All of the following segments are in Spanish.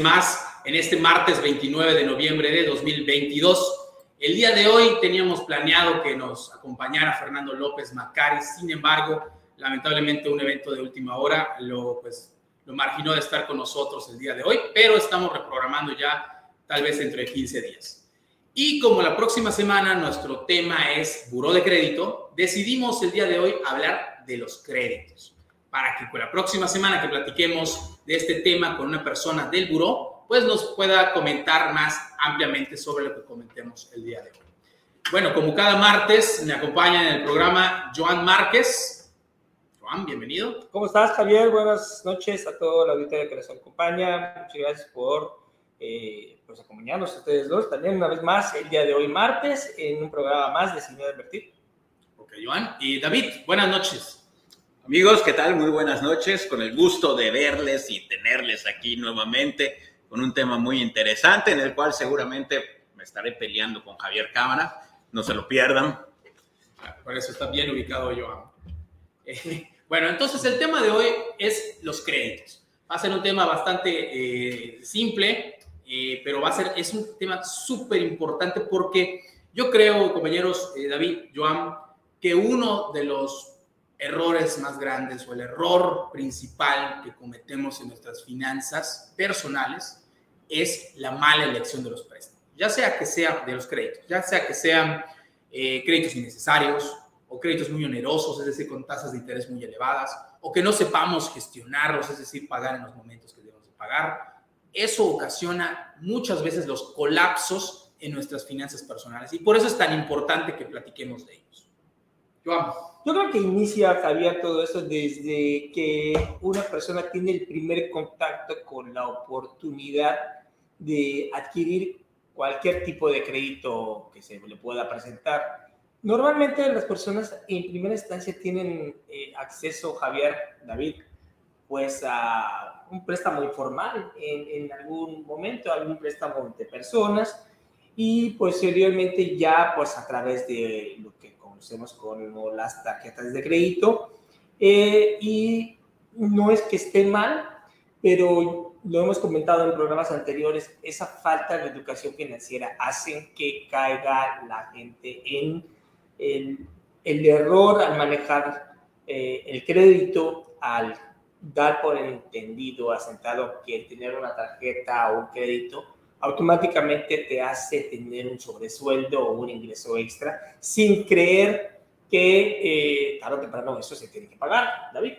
más en este martes 29 de noviembre de 2022. El día de hoy teníamos planeado que nos acompañara Fernando López Macari, sin embargo, lamentablemente un evento de última hora lo, pues, lo marginó de estar con nosotros el día de hoy, pero estamos reprogramando ya tal vez entre 15 días. Y como la próxima semana nuestro tema es buró de crédito, decidimos el día de hoy hablar de los créditos para que con la próxima semana que platiquemos de este tema con una persona del buró, pues nos pueda comentar más ampliamente sobre lo que comentemos el día de hoy. Bueno, como cada martes, me acompaña en el programa Joan Márquez. Joan, bienvenido. ¿Cómo estás, Javier? Buenas noches a toda la audiencia que nos acompaña. Muchas gracias por eh, pues, acompañarnos a ustedes dos también una vez más el día de hoy, martes, en un programa más de Señor Advertir. Ok, Joan. Y David, buenas noches. Amigos, ¿qué tal? Muy buenas noches. Con el gusto de verles y tenerles aquí nuevamente con un tema muy interesante en el cual seguramente me estaré peleando con Javier Cámara. No se lo pierdan. Por eso está bien ubicado. Eh, bueno, entonces el tema de hoy es los créditos. Va a ser un tema bastante eh, simple, eh, pero va a ser, es un tema súper importante porque yo creo, compañeros, David, Joan, que uno de los errores más grandes o el error principal que cometemos en nuestras finanzas personales es la mala elección de los préstamos. Ya sea que sea de los créditos, ya sea que sean eh, créditos innecesarios o créditos muy onerosos, es decir, con tasas de interés muy elevadas, o que no sepamos gestionarlos, es decir, pagar en los momentos que debemos de pagar. Eso ocasiona muchas veces los colapsos en nuestras finanzas personales y por eso es tan importante que platiquemos de ellos. Yo yo creo que inicia, Javier, todo eso desde que una persona tiene el primer contacto con la oportunidad de adquirir cualquier tipo de crédito que se le pueda presentar. Normalmente las personas en primera instancia tienen eh, acceso, Javier, David, pues a un préstamo informal en, en algún momento, algún préstamo de personas y posteriormente ya pues a través de lo conocemos como las tarjetas de crédito. Eh, y no es que esté mal, pero lo hemos comentado en programas anteriores, esa falta de educación financiera hace que caiga la gente en el, error al manejar eh, el crédito, al dar por entendido, asentado que tener una tarjeta o un crédito automáticamente te hace tener un sobresueldo o un ingreso extra sin creer que eh, tarde o temprano eso se tiene que pagar, David.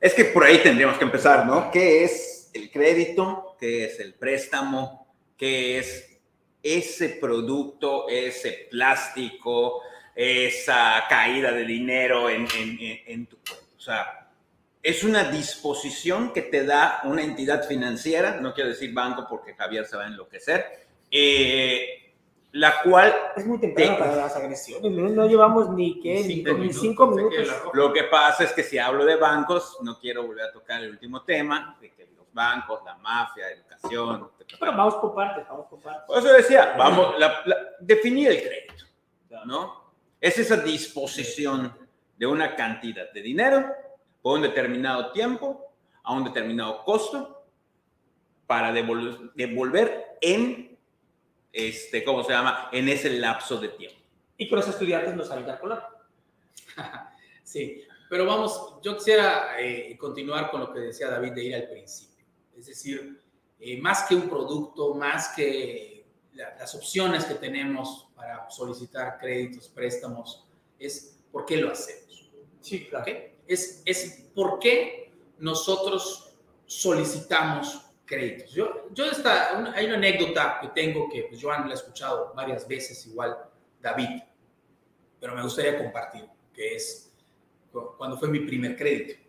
Es que por ahí tendríamos que empezar, ¿no? ¿Qué es el crédito? ¿Qué es el préstamo? ¿Qué es ese producto, ese plástico, esa caída de dinero en, en, en tu cuenta? O sea, es una disposición que te da una entidad financiera, no quiero decir banco porque Javier se va a enloquecer, eh, la cual... Es muy temprano para las agresiones, no, llevamos ni, ¿qué? ni, cinco, minutos. Lo que pasa es que si hablo de bancos, no quiero volver a tocar el último tema, de que los bancos, la mafia, educación... Pero vamos por partes, vamos por partes. Por eso decía, vamos, definir el crédito, ¿no? Es esa disposición de una cantidad de dinero por un determinado tiempo, a un determinado costo, para devolver, en, este, ¿cómo se llama? En ese lapso de tiempo. Y que los estudiantes no saben calcular. sí, pero vamos, yo quisiera eh, continuar con lo que decía David de ir al principio. Es decir, eh, más que un producto, más que las opciones que tenemos para solicitar créditos, préstamos, es por qué lo hacemos. Sí, claro es, es por qué nosotros solicitamos créditos. Yo, yo esta, hay una anécdota que tengo que pues, Joan la he escuchado varias veces, igual David, pero me gustaría compartir, que es cuando fue mi primer crédito,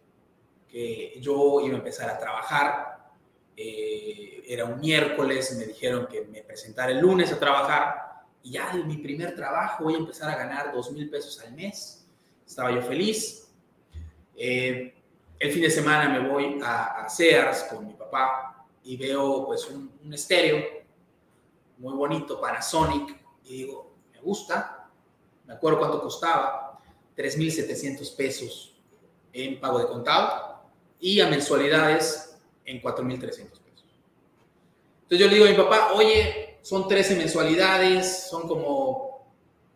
que yo iba a empezar a trabajar, eh, era un miércoles, me dijeron que me presentara el lunes a trabajar, y ya de mi primer trabajo voy a empezar a ganar dos mil pesos al mes. Estaba yo feliz, eh, el fin de semana me voy a, Sears con mi papá y veo pues un, estéreo muy bonito, Panasonic, y digo, me gusta, me acuerdo cuánto costaba, 3.700 pesos en pago de contado, y a mensualidades en 4.300 pesos. Entonces yo le digo a mi papá, oye, son 13 mensualidades, son como,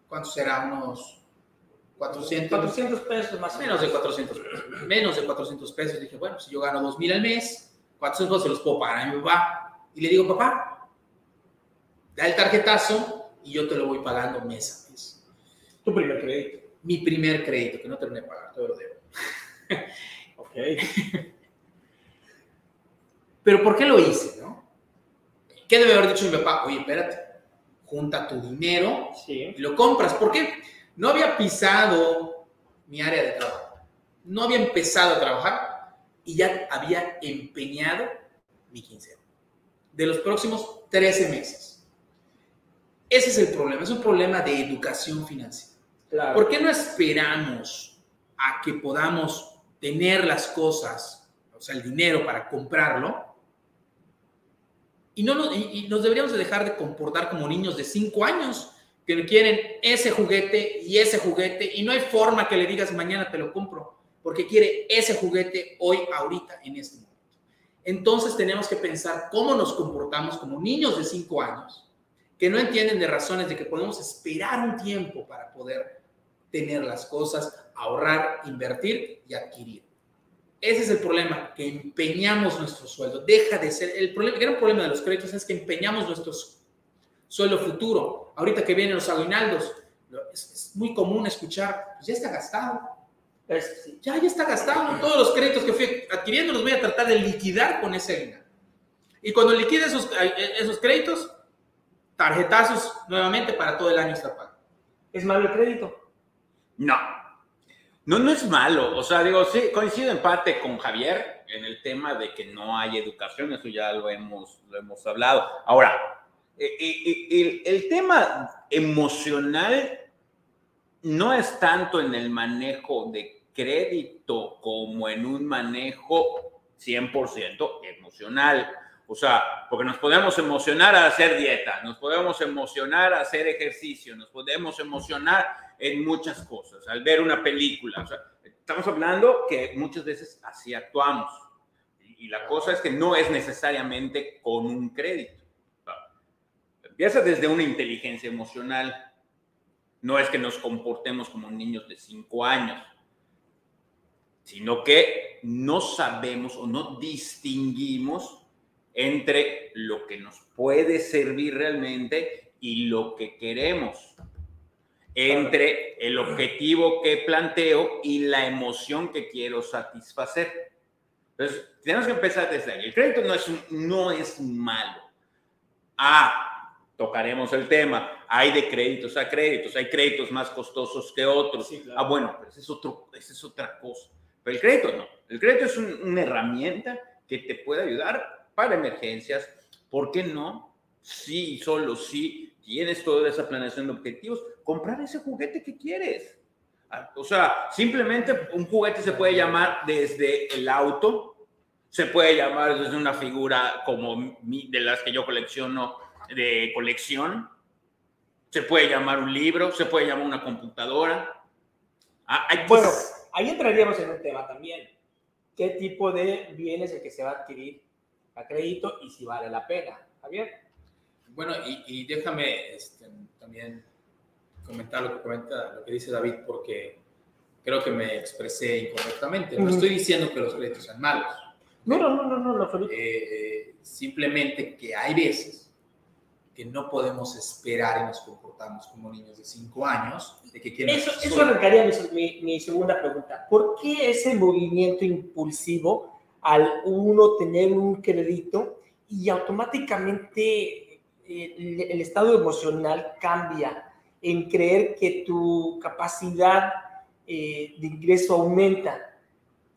¿cuánto será? Unos 400. 400 pesos más o Menos de 400 pesos. Menos de 400 pesos. Dije, bueno, si yo gano 2.000 al mes, 400 pesos se los puedo pagar a mi papá. Y le digo, papá, da el tarjetazo y yo te lo voy pagando mes a mes. Tu primer crédito. Mi primer crédito, que no terminé de pagar, todo lo debo. Ok. Pero ¿por qué lo hice, no? ¿Qué debe haber dicho mi papá? Oye, espérate, junta tu dinero Sí. y lo compras. ¿Por qué? No había pisado mi área de trabajo. No había empezado a trabajar y ya había empeñado mi quincena. De los próximos 13 meses. Ese es el problema. Es un problema de educación financiera. Claro. ¿Por qué no esperamos a que podamos tener las cosas, o sea, el dinero para comprarlo? Y, no nos, y, y nos deberíamos de dejar de comportar como niños de 5 años que quieren ese juguete y ese juguete y no hay forma que le digas mañana te lo compro porque quiere ese juguete hoy, ahorita, en este momento. Entonces tenemos que pensar cómo nos comportamos como niños de 5 años que no entienden de razones de que podemos esperar un tiempo para poder tener las cosas, ahorrar, invertir y adquirir. Ese es el problema, que empeñamos nuestro sueldo. Deja de ser, el, el gran problema de los créditos es que empeñamos nuestro sueldo futuro. Ahorita que vienen los aguinaldos, es, es muy común escuchar, pues ya está gastado. Ya, ya está gastado. Todos los créditos que fui adquiriendo los voy a tratar de liquidar con ese aguinaldo. Y cuando liquide esos, eh, esos créditos, tarjetazos nuevamente para todo el año está pago. ¿Es malo el crédito? No. No, no es malo. O sea, digo, sí, coincido en parte con Javier en el tema de que no hay educación, eso ya lo hemos, lo hemos hablado. Ahora, eh, eh, eh, el, el tema emocional no es tanto en el manejo de crédito como en un manejo 100% emocional. O sea, porque nos podemos emocionar a hacer dieta, nos podemos emocionar a hacer ejercicio, nos podemos emocionar en muchas cosas, al ver una película. O sea, estamos hablando que muchas veces así actuamos. Y la cosa es que no es necesariamente con un crédito. Empieza desde una inteligencia emocional. No es que nos comportemos como niños de 5 años, sino que no sabemos o no distinguimos entre lo que nos puede servir realmente y lo que queremos, entre el objetivo que planteo y la emoción que quiero satisfacer. Entonces, tenemos que empezar desde ahí. El crédito no es, no es malo. Ah, tocaremos el tema. Hay de créditos a créditos, hay créditos más costosos que otros. Sí, claro. Ah, bueno, pero esa es, otro, esa es otra cosa. Pero el crédito no. El crédito es un- una herramienta que te puede ayudar para emergencias. ¿Por qué no? Sí, solo si tienes toda esa planeación de objetivos, comprar ese juguete que quieres. Ah, O sea, simplemente un juguete se puede llamar desde el auto, se puede llamar desde una figura como mi- de las que yo colecciono de colección, se puede llamar un libro, se puede llamar una computadora. Ah, hay Bueno, ahí entraríamos en un tema también. ¿Qué tipo de bienes el que se va a adquirir a crédito y si vale la pena? Javier. Bueno, y, y déjame este, también comentar lo que comenta, lo que dice David, porque creo que me expresé incorrectamente. No estoy diciendo que los créditos sean malos. No, no, no, no, no, no, Felipe. Eh, simplemente que hay veces que no podemos esperar y nos comportamos como niños de 5 años de que Eso, eso arrancaría mi, mi- mi segunda pregunta. ¿Por qué ese movimiento impulsivo al uno tener un crédito y automáticamente eh, el, el estado emocional cambia en creer que tu capacidad eh, de ingreso aumenta?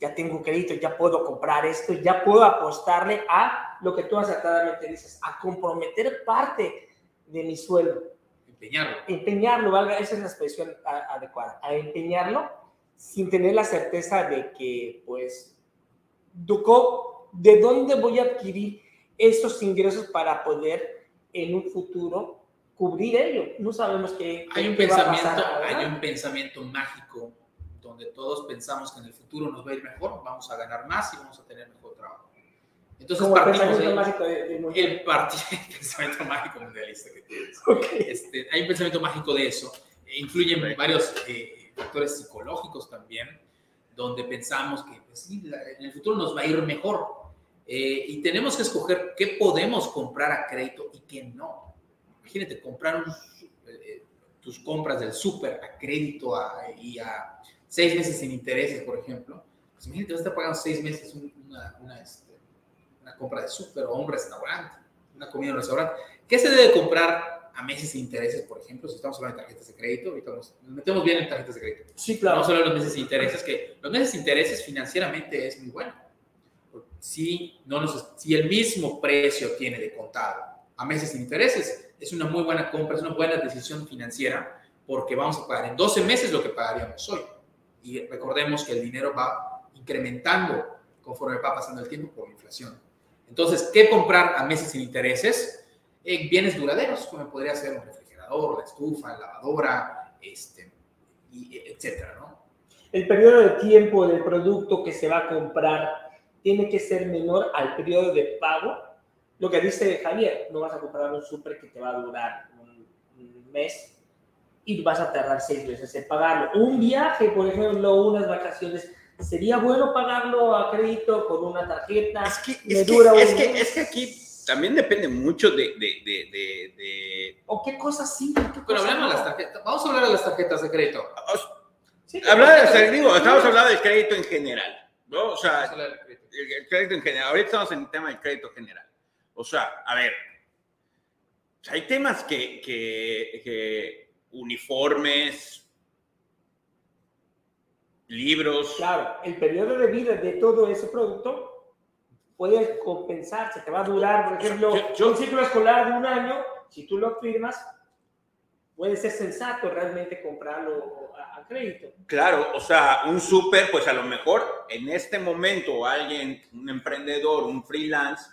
Ya tengo crédito, ya puedo comprar esto, ya puedo apostarle a lo que tú acertadamente dices, a comprometer parte de mi sueldo empeñarlo. empeñarlo, valga, esa es la expresión a- adecuada, a empeñarlo sin tener la certeza de que, pues, ¿de dónde voy a adquirir esos ingresos para poder en un futuro cubrir ello? No sabemos qué, Hay un qué va a pensamiento, pasar, hay un pensamiento mágico donde todos pensamos que en el futuro nos va a ir mejor, vamos a ganar más y vamos a tener mejor trabajo. Entonces, Como el partimos pensamiento de- mágico de- mundial. el, el pensamiento mágico mundialista que tienes. Ok. Este, hay un pensamiento mágico de eso. E influyen varios eh, factores psicológicos también, donde pensamos que pues, sí, la- en el futuro nos va a ir mejor. Eh, y tenemos que escoger qué podemos comprar a crédito y qué no. Imagínate, comprar un su- eh, tus compras del súper a crédito a- y a seis meses sin intereses, por ejemplo. Pues imagínate, vas a estar pagando seis meses un- una, una, este, una compra de súper o un restaurante, una comida en un restaurante. ¿Qué se debe comprar a meses sin intereses, por ejemplo, si estamos hablando de tarjetas de crédito? Ahorita nos, metemos bien en tarjetas de crédito. Sí, claro. Vamos a hablar de los meses sin intereses, que los meses sin intereses financieramente es muy bueno. Si, no nos, si el mismo precio tiene de contado a meses sin intereses, es una muy buena compra, es una buena decisión financiera, porque vamos a pagar en 12 meses lo que pagaríamos hoy. Y recordemos que el dinero va incrementando conforme va pasando el tiempo por la inflación. Entonces, ¿qué comprar a meses sin intereses? Eh, bienes duraderos, como podría ser un refrigerador, la estufa, la lavadora, este, y, etcétera, ¿no? El periodo de tiempo del producto que se va a comprar tiene que ser menor al periodo de pago. Lo que dice Javier, no vas a comprar un súper que te va a durar un, un mes y vas a tardar seis meses en pagarlo. Un viaje, por ejemplo, unas vacaciones, ¿sería bueno pagarlo a crédito con una tarjeta? Es que, es, que, dura es, que, es que aquí también depende mucho de... de, de, de- de- ¿O qué cosas sí? ¿Qué Pero cosas hablamos de no? las tarjetas. Vamos a hablar de las tarjetas de crédito. Sí, Hablar de, digo, estamos hablando del crédito en general, ¿no? O Vamos a sea, crédito. el, el crédito en general. Ahorita estamos en el tema del crédito general. O sea, a ver, hay temas que, que, que uniformes, libros, Claro, el periodo de vida de todo ese producto puede compensarse, te va a durar, por ejemplo, Yo- yo- un ciclo escolar de un año, si tú lo firmas, puede ser sensato realmente comprarlo a, a crédito. Claro, o sea, un súper, pues a lo mejor en este momento alguien, un emprendedor, un freelance,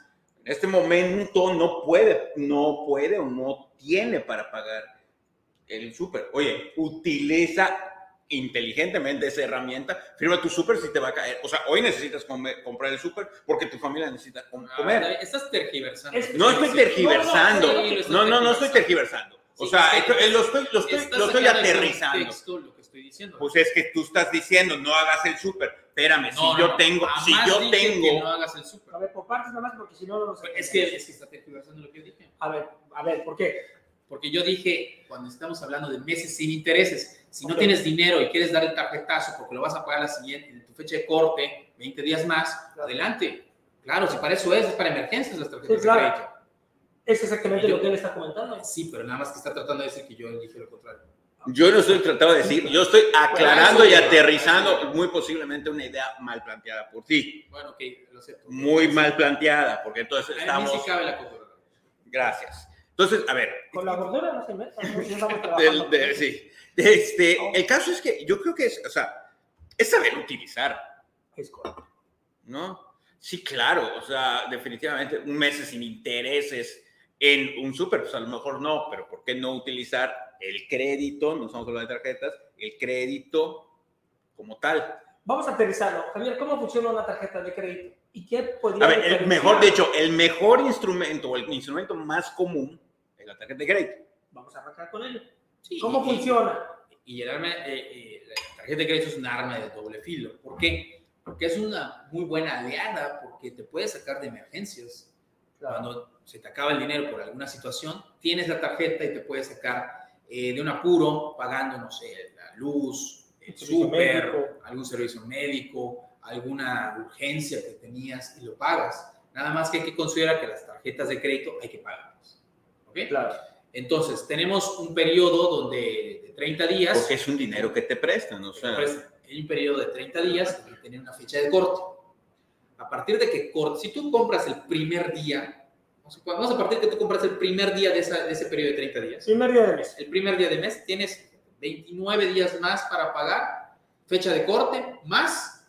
en este momento no puede, no puede o no tiene para pagar el súper. Oye, utiliza inteligentemente esa herramienta, firma tu súper si te va a caer. O sea, hoy necesitas comer- comprar el súper porque tu familia necesita com- Ah, comer. Estás tergiversando. Es- No estoy tergiversando. No, no, No, estoy tergiversando. O Sí, sea, esto- lo estoy, lo estoy, lo estoy aterrizando. contexto lo que estoy diciendo. Pues es que tú estás diciendo, no hagas el súper. Espérame, No, si no, yo no, tengo, si yo dije que tengo, no hagas el súper. A ver, por partes nada más, porque si no, Es que, es que está tergiversando lo que yo dije. A ver, a ver, ¿por qué? Porque yo dije, cuando estamos hablando de meses sin intereses, si no Ok. tienes dinero y quieres dar el tarjetazo porque lo vas a pagar la siguiente, en tu fecha de corte, 20 días más, Claro. adelante. Claro, si para eso es, es para emergencias las tarjetas Sí, claro. de crédito. Es exactamente Yo- lo que él está comentando. Sí, pero nada más que está tratando de decir que yo dije lo contrario. yo no estoy tratando de decir, yo estoy aclarando Bueno, y aterrizando muy posiblemente una idea mal planteada por ti. Bueno, ok, lo acepto. Muy mal planteada, porque entonces A mí estamos. sí cabe la cultura. Gracias. Entonces, a ver, Con la gordura no se meta, no estamos trabajando. de- sí. Este, el caso es que yo creo que es, o sea, es saber utilizar. Es correcto. ¿no? Sí, claro, o sea, definitivamente un mes sin intereses en un súper, pues a lo mejor no, pero ¿por qué no utilizar el crédito? No estamos hablando de tarjetas, el crédito como tal. Vamos a aterrizarlo. Javier, ¿cómo funciona una tarjeta de crédito? ¿Y qué podría A ver, el mejor, de hecho, el mejor instrumento o el instrumento más común es la tarjeta de crédito. Vamos a arrancar con ello. Sí, ¿Cómo y- funciona? Y el arma, eh, eh, la tarjeta de crédito es un arma de doble filo. ¿Por qué? Porque es una muy buena aliada, porque te puede sacar de emergencias. Cuando se te acaba el dinero por alguna situación, tienes la tarjeta y te puedes sacar eh, de un apuro pagando, no sé, la luz, el súper, algún servicio médico, alguna urgencia que tenías y lo pagas. Nada más que hay que considerar que las tarjetas de crédito hay que pagarlas. ¿Ok? Claro. Entonces, tenemos un periodo donde de 30 días. Porque es un dinero que te prestan, o sea, Pues, hay un periodo de 30 días y tiene una fecha de corte. A partir de que corte, si tú compras el primer día, vamos a- vamos a partir de que tú compras el primer día de, esa- de ese periodo de 30 días, Primer día de mes. el primer día de mes tienes 29 días más para pagar, fecha de corte, más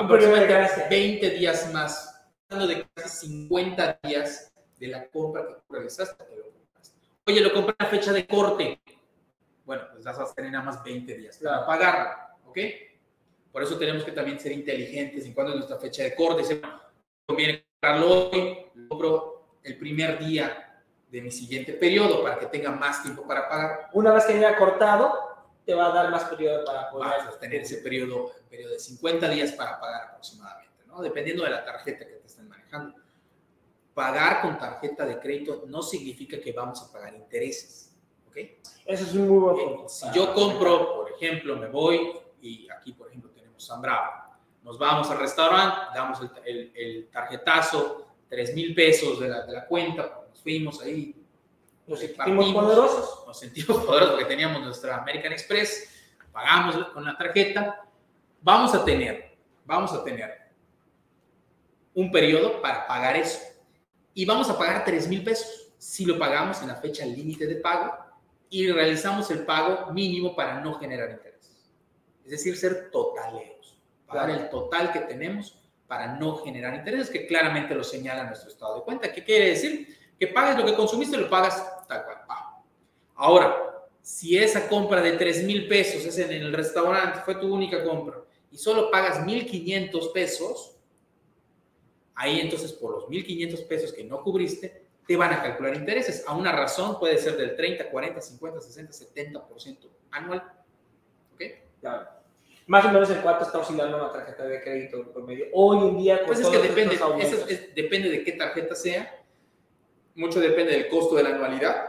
Un periodo de aproximadamente gracia. 20 días más, hablando de casi 50 días de la compra que tú realizaste. Oye, lo compré a fecha de corte. Bueno, pues vas a tener nada más 20 días para pagarlo, ¿ok? Por eso tenemos que también ser inteligentes en cuanto a nuestra fecha de corte. Si conviene comprarlo hoy, lo compro el primer día de mi siguiente periodo para que tenga más tiempo para pagar. Una vez que haya cortado, te va a dar más periodo para poder Vas a tener ese periodo, periodo de 50 días para pagar aproximadamente, ¿no? Dependiendo de la tarjeta que te estén manejando. Pagar con tarjeta de crédito no significa que vamos a pagar intereses, ¿ok? Eso es un muy buen Eh, punto. Si yo compro, por ejemplo, me voy y aquí, por ejemplo, tenemos San Bravo. Nos vamos al restaurante, damos el, el- el tarjetazo, 3 mil pesos de la, de la cuenta, nos fuimos ahí, Nos sentimos poderosos. Nos sentimos poderosos porque teníamos nuestra American Express, pagamos con la tarjeta. Vamos a tener, vamos a tener un periodo para pagar eso. Y vamos a pagar 3 mil pesos si lo pagamos en la fecha límite de pago y realizamos el pago mínimo para no generar intereses. Es decir, ser totaleros. Pagar Claro. el total que tenemos para no generar intereses, que claramente lo señala nuestro estado de cuenta. ¿Qué quiere decir? Que pagues lo que consumiste, lo pagas tal cual. Ahora, si esa compra de 3 mil pesos es en el restaurante, fue tu única compra, y solo pagas 1,500 pesos, ahí entonces por los 1,500 pesos que no cubriste, te van a calcular intereses. A una razón puede ser del 30, 40, 50, 60, 70% anual. ¿Ok? Claro. Más o menos en cuánto está oscilando una tarjeta de crédito por medio. Hoy en día, con Pues es que depende, eso es- depende de qué tarjeta sea. Mucho depende del costo de la anualidad.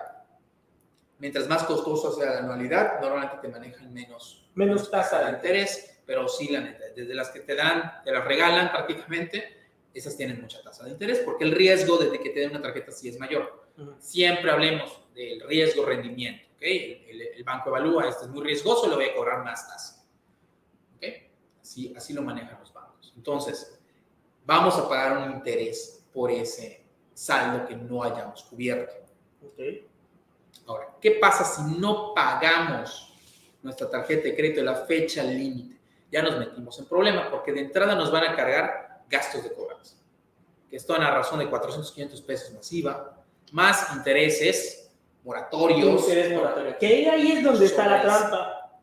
Mientras más costosa sea la anualidad, normalmente te manejan menos, menos tasa de interés, pero oscilan desde las que te dan, te las regalan prácticamente, esas tienen mucha tasa de interés porque el riesgo de que te den una tarjeta sí es mayor. Siempre hablemos del riesgo rendimiento, ¿ok? El, el- el banco evalúa, este es muy riesgoso, le voy a cobrar más tasa. ¿Ok? Así, así lo manejan los bancos. Entonces, vamos a pagar un interés por ese saldo que no hayamos cubierto. Ok. Ahora, ¿qué pasa si no pagamos nuestra tarjeta de crédito en la fecha límite? Ya nos metimos en problema porque de entrada nos van a cargar gastos de cobranza, que están a razón de 400, 500 pesos masiva, más intereses, moratorios. Interés moratorio. Que ahí es donde está la trampa.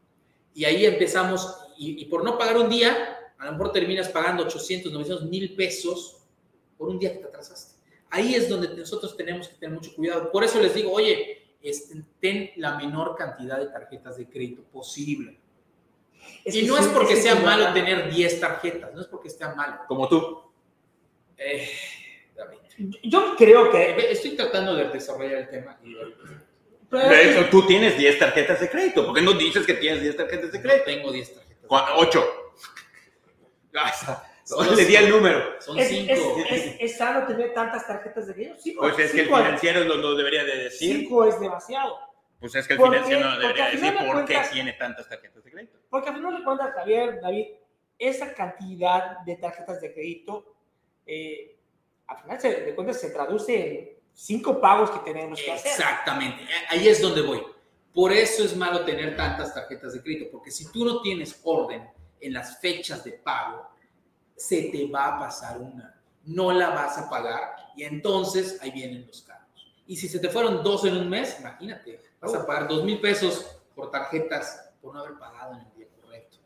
Y ahí empezamos, y, y por no pagar un día, a lo mejor terminas pagando 800, 900 mil pesos por un día que te atrasaste. Ahí es donde nosotros tenemos que tener mucho cuidado. Por eso les digo, oye, este, ten la menor cantidad de tarjetas de crédito posible. Es y no sí, es porque que sea malo ¿verdad? tener 10 tarjetas, no es porque sea malo. Como tú. Eh, Yo creo que. estoy tratando de desarrollar el tema. y pero- De hecho, tú tienes 10 tarjetas de crédito. ¿Por qué no dices que tienes 10 tarjetas de no crédito? tengo 10 tarjetas. 8. Son Le di el número. Son es, 5. es, es, es sano tener tantas tarjetas de crédito. Sí, Pues es que el financiero lo, lo debería de decir. cinco es demasiado. Pues es que el Porque- financiero no debería decir de por qué cuentas- tiene tantas tarjetas de crédito. Porque al final de cuentas, Javier, David, esa cantidad de tarjetas de crédito, eh, al final de cuentas se traduce en cinco pagos que tenemos que hacer. Exactamente, ahí es donde voy. Por eso es malo tener tantas tarjetas de crédito, porque si tú no tienes orden en las fechas de pago, se te va a pasar una, no la vas a pagar y entonces ahí vienen los cargos. Y si se te fueron dos en un mes, imagínate, vas a pagar dos mil pesos por tarjetas por no haber pagado en el día correcto.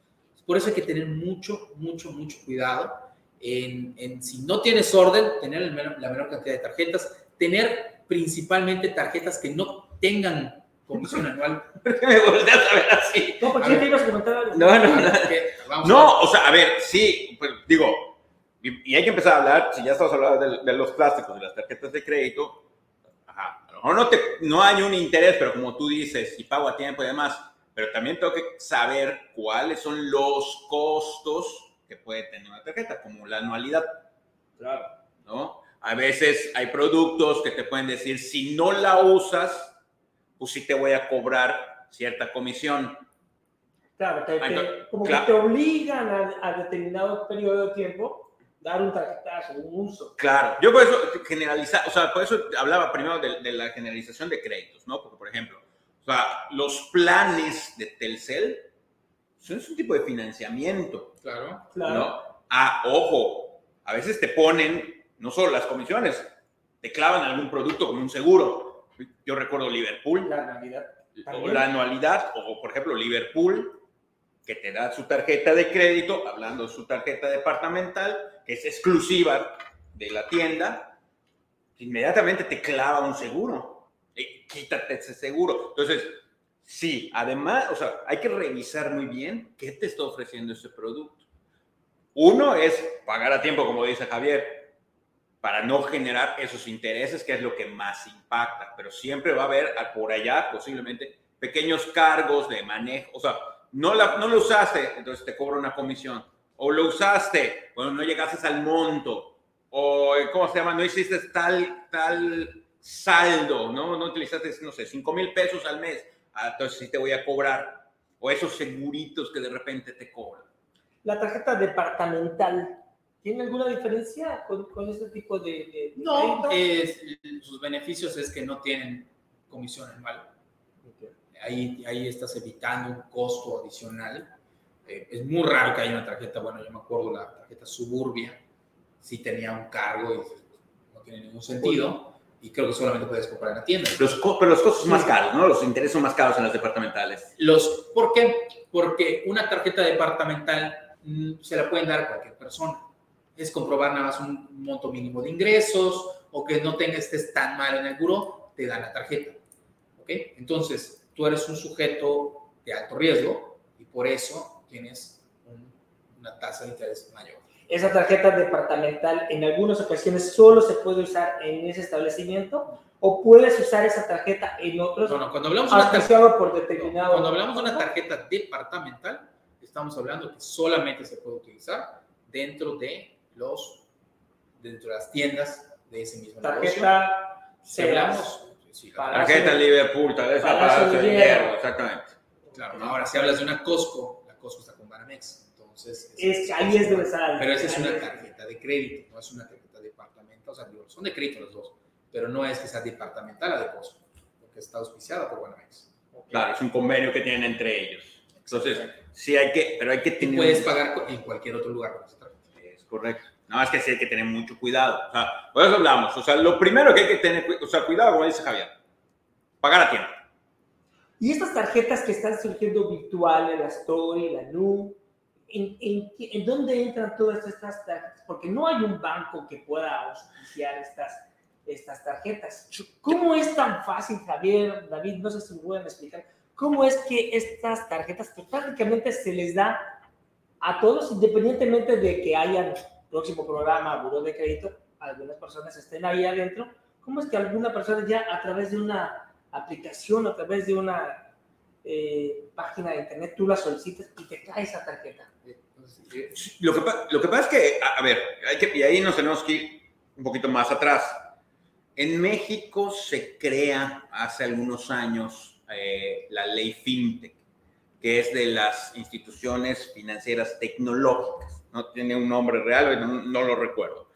Por eso hay que tener mucho, mucho, mucho cuidado en, en si no tienes orden, tener el la menor cantidad de tarjetas, tener principalmente tarjetas que no tengan comisión anual. Me volteas a ver así. No, porque ver. te ibas a comentar algo. No, no, no. Vamos No, o sea, a ver, sí, pues, digo, y, y hay que empezar a hablar, si ya estamos hablando de, de los plásticos, de las tarjetas de crédito, mejor no, te, no hay un interés, pero como tú dices, si pago a tiempo y demás, pero también tengo que saber cuáles son los costos que puede tener una tarjeta, como la anualidad, Claro. ¿no? A veces hay productos que te pueden decir, si no la usas, pues sí te voy a cobrar cierta comisión. Claro, te- te- Entonces, como claro. que te obligan a, a determinado periodo de tiempo dar un tarjetazo, un uso. Claro, yo por eso generalizar, o sea, por eso hablaba primero de, de la generalización de créditos, ¿no? Porque, por ejemplo, o sea, los planes de Telcel son es un tipo de financiamiento, Claro. Claro. ¿no? Ah, ojo, a veces te ponen no solo las comisiones, te clavan algún producto como un seguro. Yo recuerdo Liverpool, La Navidad. o la anualidad, o por ejemplo Liverpool, que te da su tarjeta de crédito, hablando de su tarjeta departamental, que es exclusiva de la tienda, inmediatamente te clava un seguro. Y quítate ese seguro. Entonces, sí, además, o sea, hay que revisar muy bien qué te está ofreciendo ese producto. Uno es pagar a tiempo, como dice Javier, para no generar esos intereses, que es lo que más impacta, pero siempre va a haber por allá posiblemente pequeños cargos de manejo, o sea, no, la, no lo usaste, entonces te cobra una comisión, o lo usaste, bueno, no llegaste al monto, o ¿cómo se llama? No hiciste tal, tal saldo, ¿no? No utilizaste, no sé, 5 mil pesos al mes, ah, entonces sí te voy a cobrar, o esos seguritos que de repente te cobran. La tarjeta departamental, ¿tiene alguna diferencia con, con este tipo de... de no, sus beneficios es que no tienen comisión anual. Ahí, ahí estás evitando un costo adicional. Eh, es muy raro que haya una tarjeta, bueno, yo me acuerdo la tarjeta Suburbia, sí tenía un cargo y no tiene ningún sentido. Y creo que solamente puedes comprar en la tienda. Los, pero los costos son más caros, ¿no? Los intereses son más caros en las departamentales. Los, ¿Por qué? Porque una tarjeta departamental Mm, se la pueden dar a cualquier persona. Es comprobar nada más un monto mínimo de ingresos o que no tengas, estés tan mal en el buro, te dan la tarjeta. ¿Ok? Entonces, tú eres un sujeto de alto riesgo y por eso tienes una tasa de interés mayor. Esa tarjeta departamental en algunas ocasiones solo se puede usar en ese establecimiento o puedes usar esa tarjeta en otros. No, no, cuando hablamos de una tarjeta, por determinado. Cuando hablamos de una tarjeta departamental, estamos hablando que solamente se puede utilizar dentro de los dentro de las tiendas de ese mismo tarjeta si hablamos tarjeta Liverpool tal vez para de hierro exactamente claro ahora si hablas de una Costco Costco está con Banamex entonces es, ahí es donde está pero esa es una tarjeta de crédito no es una tarjeta departamental o sea son de crédito los dos pero no es que sea departamental la de Costco porque está auspiciada por Banamex claro es un convenio que tienen entre ellos entonces Sí, hay que, pero hay que tener... Puedes pagar en cualquier otro lugar. Es correcto. Nada más que sí hay que tener mucho cuidado. O sea, por eso hablamos. O sea, lo primero que hay que tener, o sea, cuidado, como dice Javier, pagar a tiempo. Y estas tarjetas que están surgiendo virtuales, la Story, la Nu, ¿en, en, en dónde entran todas estas tarjetas? Porque no hay un banco que pueda auspiciar estas, estas tarjetas. ¿Cómo es tan fácil, Javier, David? No sé si me pueden explicar cómo es que estas tarjetas que prácticamente se les da a todos, independientemente de que haya próximo programa, buró de crédito, algunas personas estén ahí adentro, ¿cómo es que alguna persona ya a través de una aplicación, a través de una eh, página de internet, tú la solicitas y te cae esa tarjeta? Lo que, lo que pasa es que, a, ver, hay que, y ahí nos tenemos que ir un poquito más atrás. En México se crea hace algunos años eh, la ley FinTech, que es de las instituciones financieras tecnológicas. No tiene un nombre real, no, lo recuerdo.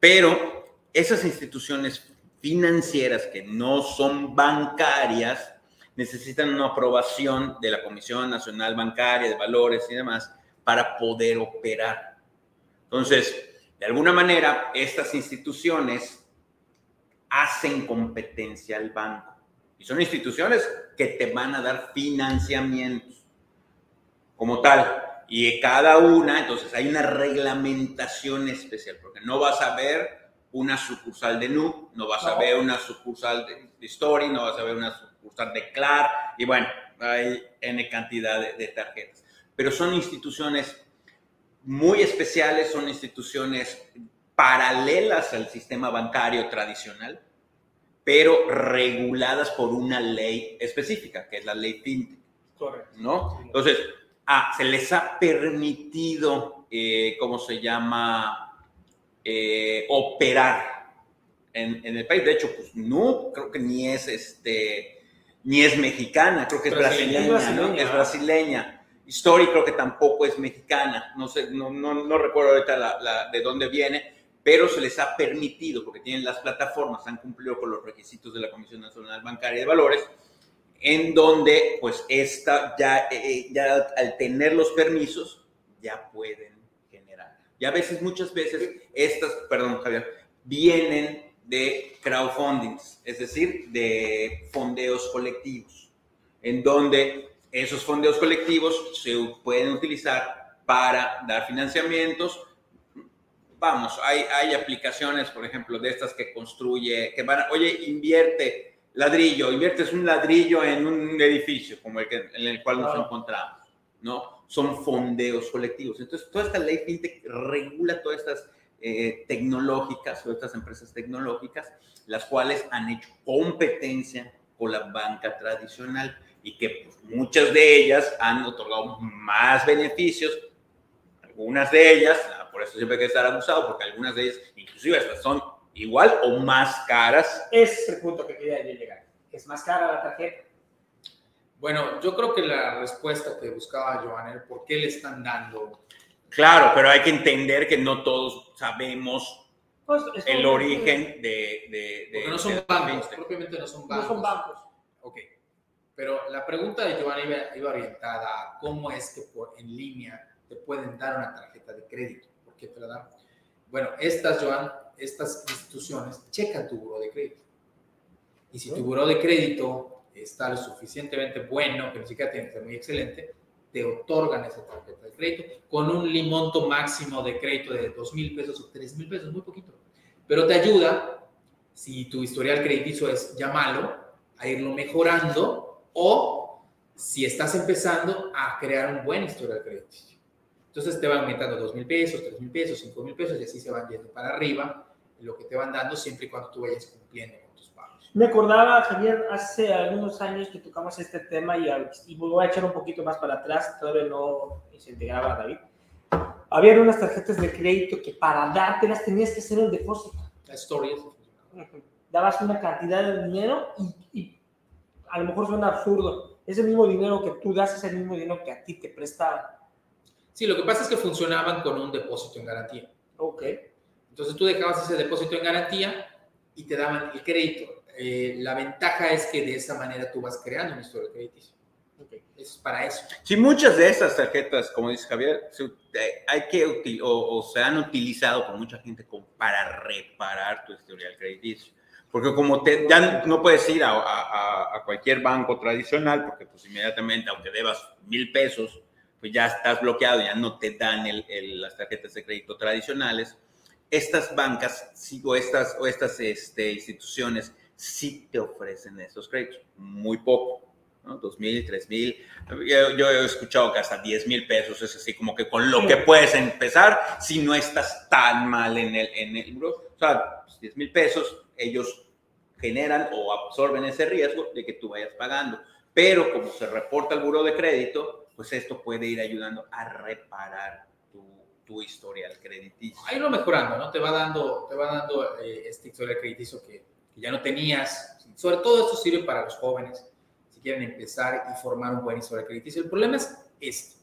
Pero esas instituciones financieras que no son bancarias necesitan una aprobación de la Comisión Nacional Bancaria de Valores y demás para poder operar. Entonces, de alguna manera, estas instituciones hacen competencia al banco. Y son instituciones que te van a dar financiamientos como tal. Y cada una, entonces hay una reglamentación especial, porque no vas a ver una sucursal de NU, no vas a ver una sucursal de, Story, no vas a ver una sucursal de CLAR, y bueno, hay N cantidad de, de tarjetas. Pero son instituciones muy especiales, son instituciones paralelas al sistema bancario tradicional, pero reguladas por una ley específica, que es la ley FinTech. Correcto. ¿No? Entonces, ah, se les ha permitido, eh, ¿cómo se llama? Eh, operar en, el país. De hecho, pues no, creo que ni es este, ni es mexicana, creo que es brasileña, ¿no? Es brasileña. Story creo que tampoco es mexicana, no sé, no, no, no recuerdo ahorita la, de dónde viene, pero se les ha permitido, porque tienen las plataformas, han cumplido con los requisitos de la Comisión Nacional Bancaria de Valores, en donde pues esta ya, eh, eh, ya al tener los permisos ya pueden. Y a veces, muchas veces, estas, perdón Javier, vienen de crowdfunding, es decir, de fondeos colectivos, en donde esos fondos colectivos se pueden utilizar para dar financiamientos. Vamos, hay, hay aplicaciones, por ejemplo, de estas que construye, que van, oye, invierte ladrillo, inviertes un ladrillo en un edificio como el que, en el cual nos encontramos, ¿no? Son fondeos colectivos. Entonces, toda esta ley fintech regula todas estas eh, tecnológicas, todas estas empresas tecnológicas, las cuales han hecho competencia con la banca tradicional y que pues, muchas de ellas han otorgado más beneficios, algunas de ellas, ah, por eso siempre hay que estar abusado, porque algunas de ellas, inclusive estas son igual o más caras. Ese es el punto que quería llegar. ¿Es más cara la tarjeta? Bueno, yo creo que la respuesta que buscaba Joan era por qué le están dando. Claro, pero hay que entender que no todos sabemos pues, el origen de, de, Porque no son bancos, propiamente no son bancos. No son bancos. Ok. Pero la pregunta de Joan iba, orientada a cómo es que por, en línea te pueden dar una tarjeta de crédito. ¿Por qué te la dan? Bueno, estas, Joan, estas instituciones checan tu buro de crédito. Y si tu buro de crédito está lo suficientemente bueno, que ni siquiera tiene que ser muy excelente, te otorgan esa tarjeta de crédito con un monto máximo de crédito de 2 mil pesos o 3 mil pesos, muy poquito. Pero te ayuda, si tu historial crediticio es ya malo, a irlo mejorando o si estás empezando a crear un buen historial crediticio. Entonces te van aumentando 2 mil pesos, 3 mil pesos, 5 mil pesos y así se van yendo para arriba lo que te van dando siempre y cuando tú vayas cumpliendo. Me acordaba, Javier, hace algunos años que tocamos este tema y, y voy a echar un poquito más para atrás, todavía no se integraba David. Había unas tarjetas de crédito que para dártelas tenías que hacer el depósito. La historia Dabas una cantidad de dinero y, y a lo mejor suena absurdo. Ese mismo dinero que tú das es el mismo dinero que a ti te prestaban Sí, lo que pasa es que funcionaban con un depósito en garantía. Ok. Entonces tú dejabas ese depósito en garantía y te daban el crédito. Eh, la ventaja es que de esa manera tú vas creando un historia crediticio. Okay. Es para eso. Sí, muchas de esas tarjetas, como dice Javier, eh, hay que o, se han utilizado por mucha gente como para reparar tu historial crediticio. Porque como te, ya no puedes ir a, a, a, cualquier banco tradicional, porque pues inmediatamente, aunque debas mil pesos, pues ya estás bloqueado, ya no te dan el, las tarjetas de crédito tradicionales. Estas bancas o estas, o estas este, instituciones sí te ofrecen esos créditos, muy poco, ¿no? Dos mil, tres mil. Yo, he escuchado que hasta diez mil pesos es así como que con lo que puedes empezar si no estás tan mal en el, en el O sea, pues, diez mil pesos, ellos generan o absorben ese riesgo de que tú vayas pagando. Pero como se reporta al buro de crédito, pues esto puede ir ayudando a reparar tu, tu historial crediticio. A irlo mejorando, ¿no? Te va dando, te va dando eh, este historial crediticio que, que, ya no tenías. Sobre todo esto sirve para los jóvenes, si quieren empezar y formar un buen historial crediticio. El problema es este,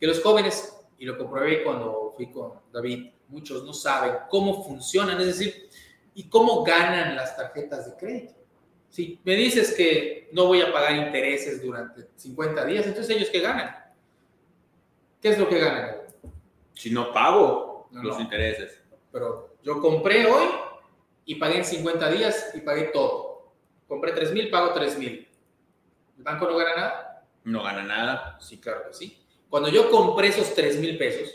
que los jóvenes, y lo comprobé cuando fui con David, muchos no saben cómo funcionan, es decir, y cómo ganan las tarjetas de crédito. Si me dices que no voy a pagar intereses durante 50 días, entonces ellos qué ganan? ¿Qué es lo que ganan? Si no pago los intereses. Pero yo compré hoy y pagué en 50 días y pagué todo. Compré 3 mil, pago 3 mil. ¿El banco no gana nada? No gana nada. Sí, claro que sí. Cuando yo compré esos 3 mil pesos,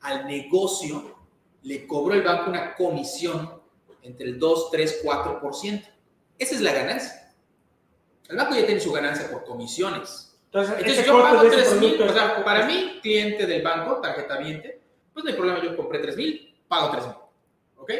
al negocio le cobró el banco una comisión entre el 2, 3, 4%. Esa es la ganancia. El banco ya tiene su ganancia por comisiones. Entonces, yo pago 3 mil, o sea, para mí, cliente del banco, tarjeta viente, pues no hay problema, yo compré 3 mil, pago 3 mil. ¿Ok?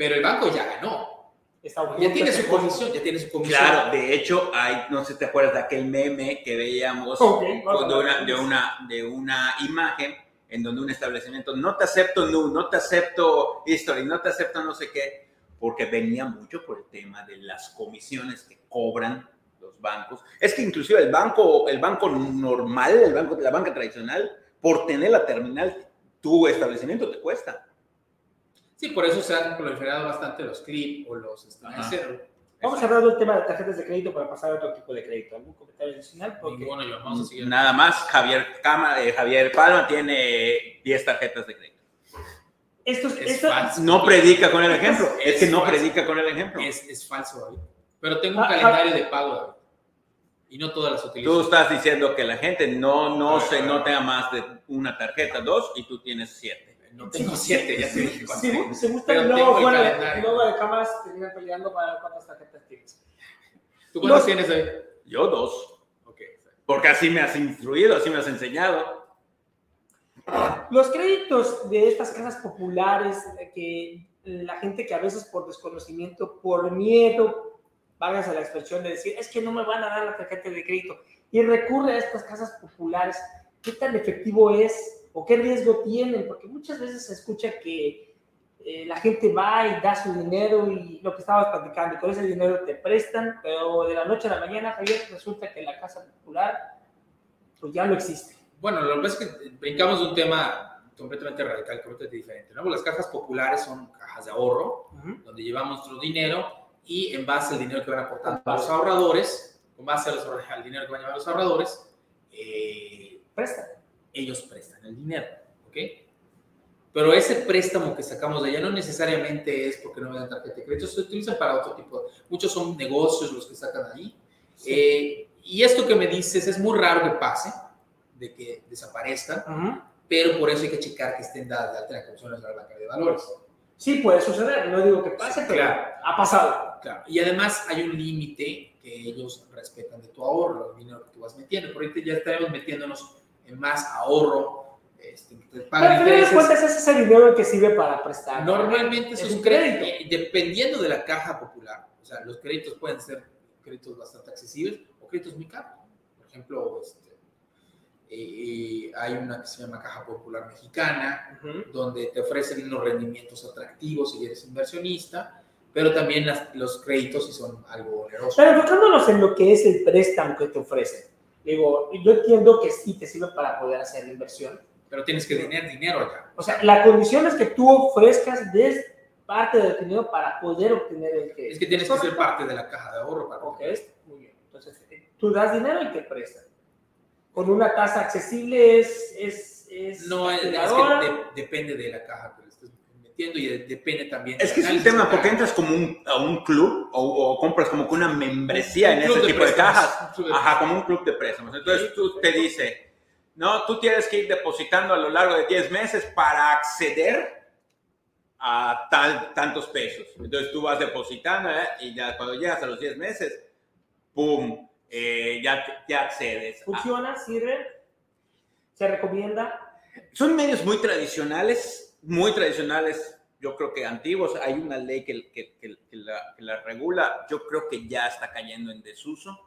Pero el banco ya ganó. ya tiene su comisión, ya tiene su comisión. Claro, de hecho, hay, no sé si te acuerdas de aquel meme que veíamos de, una, de, una, de una imagen en donde un establecimiento, no te acepto nu, no te acepto history, no te acepto no sé qué, porque venía mucho por el tema de las comisiones que cobran los bancos. Es que inclusive el banco, el banco normal, el banco, la banca tradicional, por tener la terminal, tu establecimiento te cuesta. Sí, por eso se han proliferado bastante los CLIP o los cero. Vamos a hablar del tema de tarjetas de crédito para pasar a otro tipo de crédito. ¿Algún comentario adicional? Porque... Bueno, yo, vamos a seguir. Nada más, Javier, Cama, eh, Javier Palma tiene 10 tarjetas de crédito no predica con el ejemplo. Es, que no predica con el ejemplo. Es, falso, David. Pero tengo un ah, calendario ah. de pago, David. y no todas las utilizo. Tú estás diciendo que la gente no, no, se, no tenga más de una tarjeta, dos, y tú tienes siete. No tengo siete, ya te dije cuánto. Si, si luego, tengo de, calendario. luego de cámaras terminan peleando para ver cuántas tarjetas tienes. ¿Tú cuántos Los- tienes ahí? Yo dos, Ok. porque así me has instruido, así me has enseñado. Los créditos de estas casas populares, que la gente que a veces por desconocimiento, por miedo, vagas a la expresión de decir, es que no me van a dar la tarjeta de crédito, y recurre a estas casas populares, ¿qué tan efectivo es o qué riesgo tienen? Porque muchas veces se escucha que eh, la gente va y da su dinero y lo que estabas platicando, con ese dinero te prestan, pero de la noche a la mañana, Javier, resulta que la casa popular pues ya no existe. Bueno, lo que es que brincamos de un tema completamente radical, completamente diferente. ¿no? Las cajas populares son cajas de ahorro, donde llevamos nuestro dinero y en base al dinero que van aportando los ahorradores, con base a los, al dinero que van a llevar los ahorradores, eh, Presta. Ellos prestan el dinero, ¿ok? Pero ese préstamo que sacamos de allá no necesariamente es porque no me dan tarjeta de crédito, se utilizan para otro tipo. Muchos son negocios los que sacan ahí. Eh, y esto que me dices es muy raro que pase, de que desaparezcan, Ujú. pero por eso hay que checar que estén dadas de alta en la Comisión Nacional Bancaria de Valores. Sí, puede suceder, no digo que pase, pero Claro. ha pasado. Claro. Y además hay un límite que ellos respetan de tu ahorro, el dinero que tú vas metiendo. Por ahorita ya estaremos metiéndonos más ahorro, este, te Pero intereses. ese es el dinero que sirve para prestar. Normalmente Es un crédito. dependiendo de la caja popular, o sea, los créditos pueden ser créditos bastante accesibles o créditos muy caros. Por ejemplo, este, eh, hay una que se llama Caja Popular Mexicana, Ujú. donde te ofrecen unos rendimientos atractivos si eres inversionista, pero también las- los créditos si son algo onerosos. Pero enfocándonos en lo que es el préstamo que te ofrecen. Digo, yo entiendo que sí te sirve para poder hacer la inversión. Pero tienes que tener dinero allá. O sea, la condición es que tú ofrezcas des parte del dinero para poder obtener el crédito. Es que tienes que ser parte de la caja de ahorro para Ok, muy bien. Entonces, tú das dinero y te prestan. Con una tasa accesible es... es, es No, es, que de- depende de la caja metiendo y de- depende también. Es que es un tema, porque entras como un, a un club o, o compras como que una membresía Un en club ese de tipo de cajas. de Ajá, como un club de préstamos. Entonces tú te dice, no, tú tienes que ir depositando a lo largo de 10 meses para acceder a tal, tantos pesos. Entonces tú vas depositando ¿eh? y ya cuando llegas a los 10 meses, ¡pum! eh, ya, te- ya accedes. a- ¿Funciona? ¿Sirve? ¿Se recomienda? son medios muy tradicionales, muy tradicionales, yo creo que antiguos. Hay una ley que, que- que- que la, que la regula, yo creo que ya está cayendo en desuso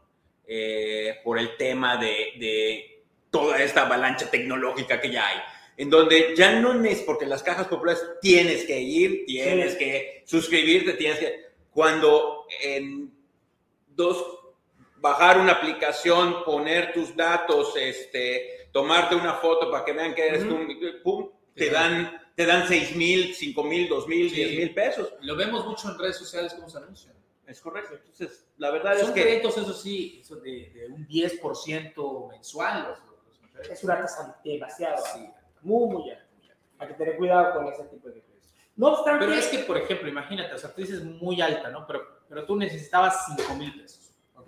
eh, por el tema de, de toda esta avalancha tecnológica que ya hay. En donde ya no es porque las cajas populares tienes que ir, tienes Sí. que suscribirte, tienes que. Cuando en dos bajar una aplicación, poner tus datos, este, tomarte una foto para que vean que eres Ujú. tú, pum, te dan, te dan 6 mil, 5 mil, 2 mil, Sí. 10 mil pesos. Lo vemos mucho en redes sociales como se anuncian. Es correcto. Entonces, la verdad es Son que créditos, eso sí, son de, de un 10% mensual. Los, los-. Es una tasa demasiado Sí. alta, muy, muy alta. Hay que tener cuidado con ese tipo de créditos. No obstante, Pero es que, por ejemplo, imagínate, o sea, tú dices muy alta, ¿no? Pero, pero tú necesitabas 5 mil pesos, ¿ok?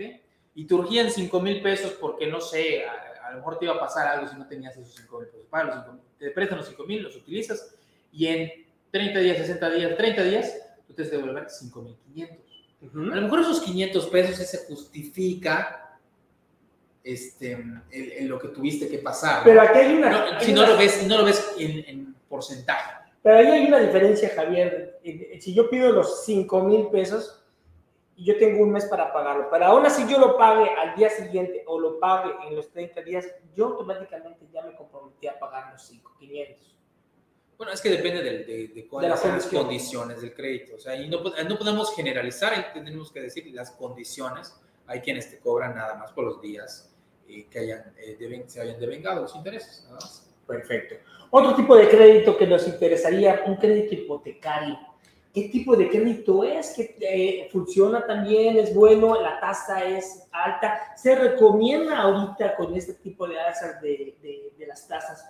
Y te urgían 5 mil pesos porque, no sé, a, a lo mejor te iba a pasar algo si no tenías esos 5 mil pesos. Paga los 5 te prestan los 5 mil, los utilizas y en 30 días, 60 días, 30 días, tú te devolver 5 mil 500. Ujú. A lo mejor esos 500 pesos sí se justifica este, en, en lo que tuviste que pasar. pero aquí hay una... No, hay si una- no lo ves, no lo ves en, en porcentaje. Pero ahí hay una diferencia, Javier. Si yo pido los 5 mil pesos y yo tengo un mes para pagarlo, pero aún así yo lo pague al día siguiente o lo pague en los 30 días, yo automáticamente ya me comprometí a pagar los 5, 500. Bueno, es que depende de, de, de cuáles las son las condiciones. del crédito. O sea, y no, pod- no podemos generalizar, tenemos que decir las condiciones. Hay quienes te cobran nada más por los días eh, que hayan, eh, deven- se hayan devengado los intereses. Nada más. Perfecto. Otro tipo de crédito que nos interesaría, un crédito hipotecario. ¿Qué tipo de crédito es? ¿Que eh, funciona también? ¿Es bueno? ¿La tasa es alta? ¿Se recomienda ahorita con este tipo de alzas de, las tasas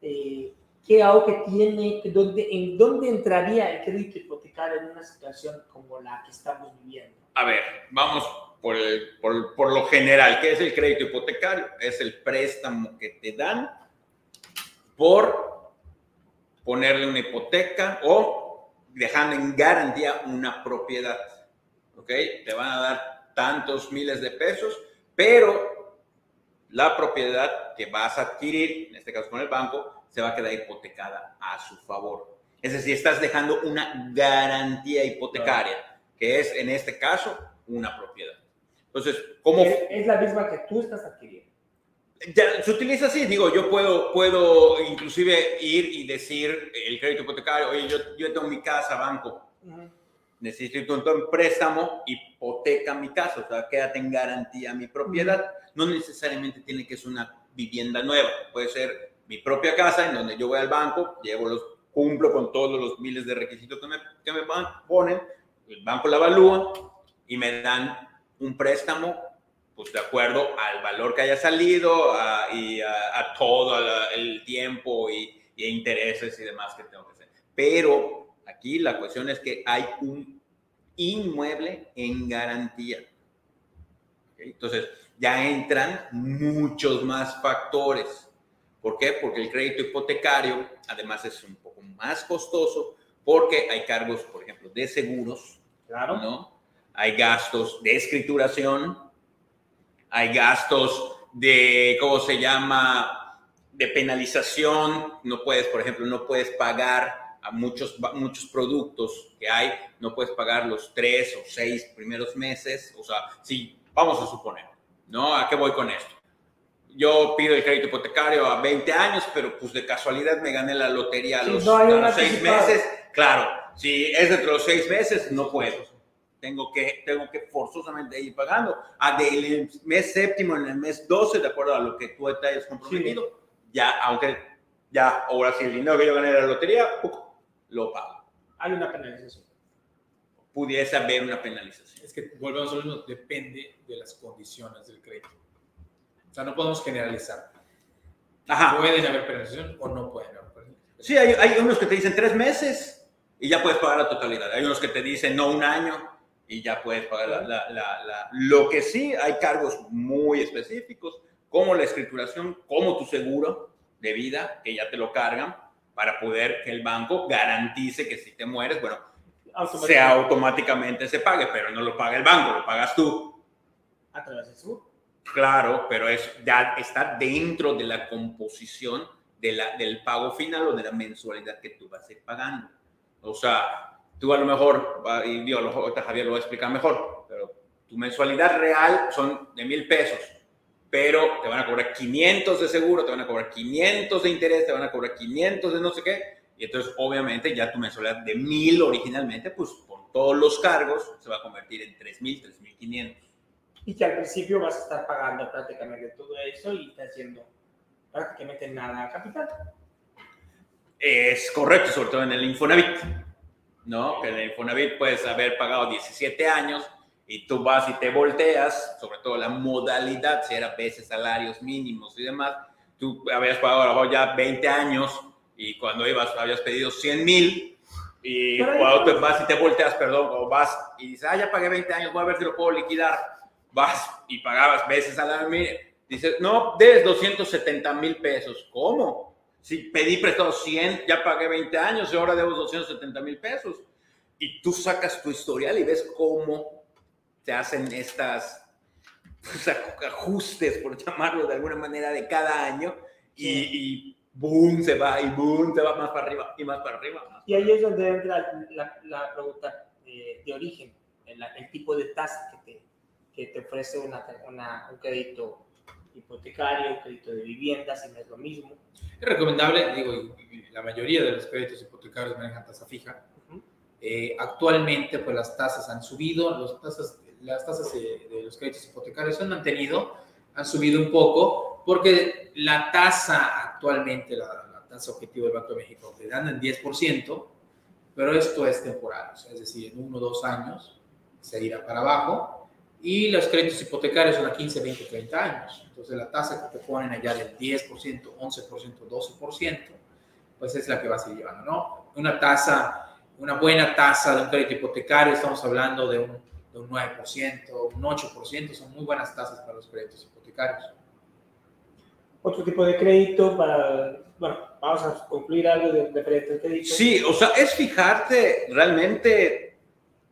eh, ¿qué auge tiene? ¿Dónde, ¿En dónde entraría el crédito hipotecario en una situación como la que estamos viviendo? A ver, vamos por, por lo general. ¿Qué es el crédito hipotecario? Es el préstamo que te dan por ponerle una hipoteca o dejando en garantía una propiedad. ¿Ok? Te van a dar tantos miles de pesos, pero la propiedad que vas a adquirir, en este caso con el banco, se va a quedar hipotecada a su favor. Es decir, estás dejando una garantía hipotecaria, que es en este caso una propiedad. Entonces, ¿cómo? Es la misma que tú estás adquiriendo. Ya, se utiliza así, digo, yo puedo, puedo inclusive ir y decir el crédito hipotecario, oye, yo, yo tengo mi casa, banco, necesito un préstamo, hipoteca mi casa, o sea, quédate en garantía mi propiedad. No necesariamente tiene que ser una vivienda nueva, puede ser mi propia casa en donde yo voy al banco, llevo los, cumplo con todos los miles de requisitos que me, que me ponen, el banco la evalúa y me dan un préstamo, pues de acuerdo al valor que haya salido y a, todo el tiempo y, y intereses y demás que tengo que hacer. Pero Aquí la cuestión es que hay un inmueble en garantía. Entonces, ya entran muchos más factores. ¿Por qué? Porque el crédito hipotecario, además, es un poco más costoso porque hay cargos, por ejemplo, de seguros. Claro. ¿no? Hay gastos de escrituración, hay gastos de, ¿cómo se llama? De penalización. No puedes, por ejemplo, no puedes pagar a muchos, muchos productos que hay, no puedes pagar los tres o seis primeros meses. O sea, si vamos a suponer, ¿no? ¿A qué voy con esto? Yo pido el crédito hipotecario a 20 años, pero pues de casualidad me gané la lotería a los, seis meses. Claro, si es dentro de los seis meses, no puedo. Tengo que, tengo que forzosamente ir pagando. A del mes séptimo, en el mes 12, de acuerdo a lo que tú te hayas comprometido, ya, aunque ya, ahora sí, el dinero que yo gané de la lotería, lo pago. Hay una penalización. Pudiese haber una penalización. Es que volvemos a lo mismo, depende de las condiciones del crédito. O sea, no podemos generalizar. Ajá. Pueden haber penalización o no pueden haber penalización. Sí, hay, hay unos que te dicen tres meses y ya puedes pagar la totalidad. Hay unos que te dicen no un año y ya puedes pagar la, la, la, Lo que sí, hay cargos muy específicos, como la escrituración, como tu seguro de vida, que ya te lo cargan, para poder que el banco garantice que si te mueres, bueno, sea automáticamente se pague, pero no lo paga el banco, lo pagas tú. A través de su. Claro, pero es, ya está dentro de la composición de la, del pago final o de la mensualidad que tú vas a ir pagando. O sea, tú a lo mejor, y Dios, ahorita Javier lo va a explicar mejor, pero tu mensualidad real son de mil pesos pero te van a cobrar 500 de seguro, te van a cobrar 500 de interés, te van a cobrar 500 de no sé qué, y entonces obviamente ya tu mensualidad de 1000 originalmente, pues con todos los cargos se va a convertir en 3000, 3500. Y que al principio vas a estar pagando prácticamente todo eso y está haciendo prácticamente nada capital. Es correcto, sobre todo en el Infonavit, ¿no? Que en el Infonavit puedes haber pagado 17 años, y tú vas y te volteas, sobre todo la modalidad, si era veces salarios mínimos y demás, tú habías pagado a lo mejor ya 20 años y cuando ibas habías pedido 100 mil y cuando te vas y te volteas, perdón, o vas y dices, ah, ya pagué 20 años, voy a ver si lo puedo liquidar, vas y pagabas veces salario mínimo, dices, no, debes 270 mil pesos, ¿cómo? Si pedí prestado 100, ya pagué 20 años y ahora debo 270 mil pesos. Y tú sacas tu historial y ves cómo se hacen estas pues, ajustes, por llamarlo de alguna manera, de cada año y, y, boom, se va y boom, se va más para arriba y más para arriba. Y ahí es donde entra la, la pregunta de, de origen, el, el, tipo de tasa que te, que te ofrece una, una, un crédito hipotecario, crédito de vivienda, si no es lo mismo. Es recomendable, digo, la mayoría de los créditos hipotecarios manejan tasa fija. eh, actualmente, pues las tasas han subido, las tasas las tasas de, de, los créditos hipotecarios se han mantenido, han subido un poco, porque la tasa actualmente, la, la tasa objetivo del Banco de México, te dan en 10%, pero esto es temporal, o sea, es decir, en uno o dos años se irá para abajo, y los créditos hipotecarios son a 15, 20, 30 años. Entonces la tasa que te ponen allá del 10%, 11%, 12%, pues es la que vas a ir llevando, ¿no? Una tasa, una buena tasa de un crédito hipotecario, estamos hablando de un, de un 9%, un 8%, son muy buenas tasas para los créditos hipotecarios. Otro tipo de crédito para, bueno, vamos a concluir algo de referente al crédito. Sí, o sea, es fijarte realmente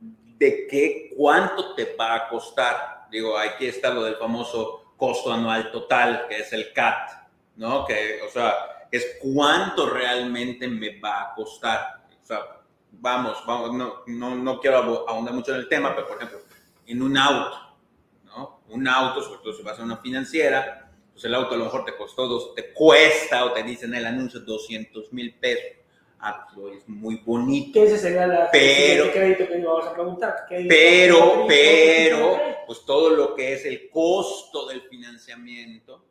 de qué, cuánto te va a costar. Digo, aquí está lo del famoso costo anual total, que es el CAT, ¿no? Que, o sea, es cuánto realmente me va a costar. O sea, vamos, vamos no, no, no quiero ahondar mucho en el tema, pero por ejemplo, en un auto, ¿no? Un auto, sobre todo si vas a una financiera, pues el auto a lo mejor te costó, dos, te cuesta o te dicen en el anuncio 200 mil pesos. Ah, pues es muy bonito. Ese sería la Pero- crédito que íbamos a preguntar. ¿Qué- Pero, pero, pues todo lo que es el costo del financiamiento,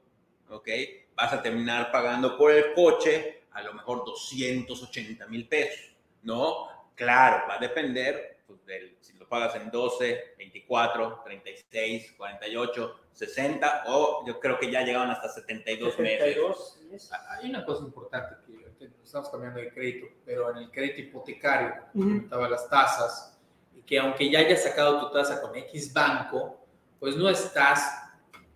¿ok? Vas a terminar pagando por el coche a lo mejor 280 mil pesos, ¿no? Claro, va a depender pues, del, si lo pagas en 12, 24, 36, 48, 60 o yo creo que ya llegaban hasta 72 meses. 72 meses. Hay una cosa importante que que estamos cambiando de crédito, pero en el crédito hipotecario, Ujú. comentaba las tasas, y que aunque ya hayas sacado tu tasa con X banco, pues no estás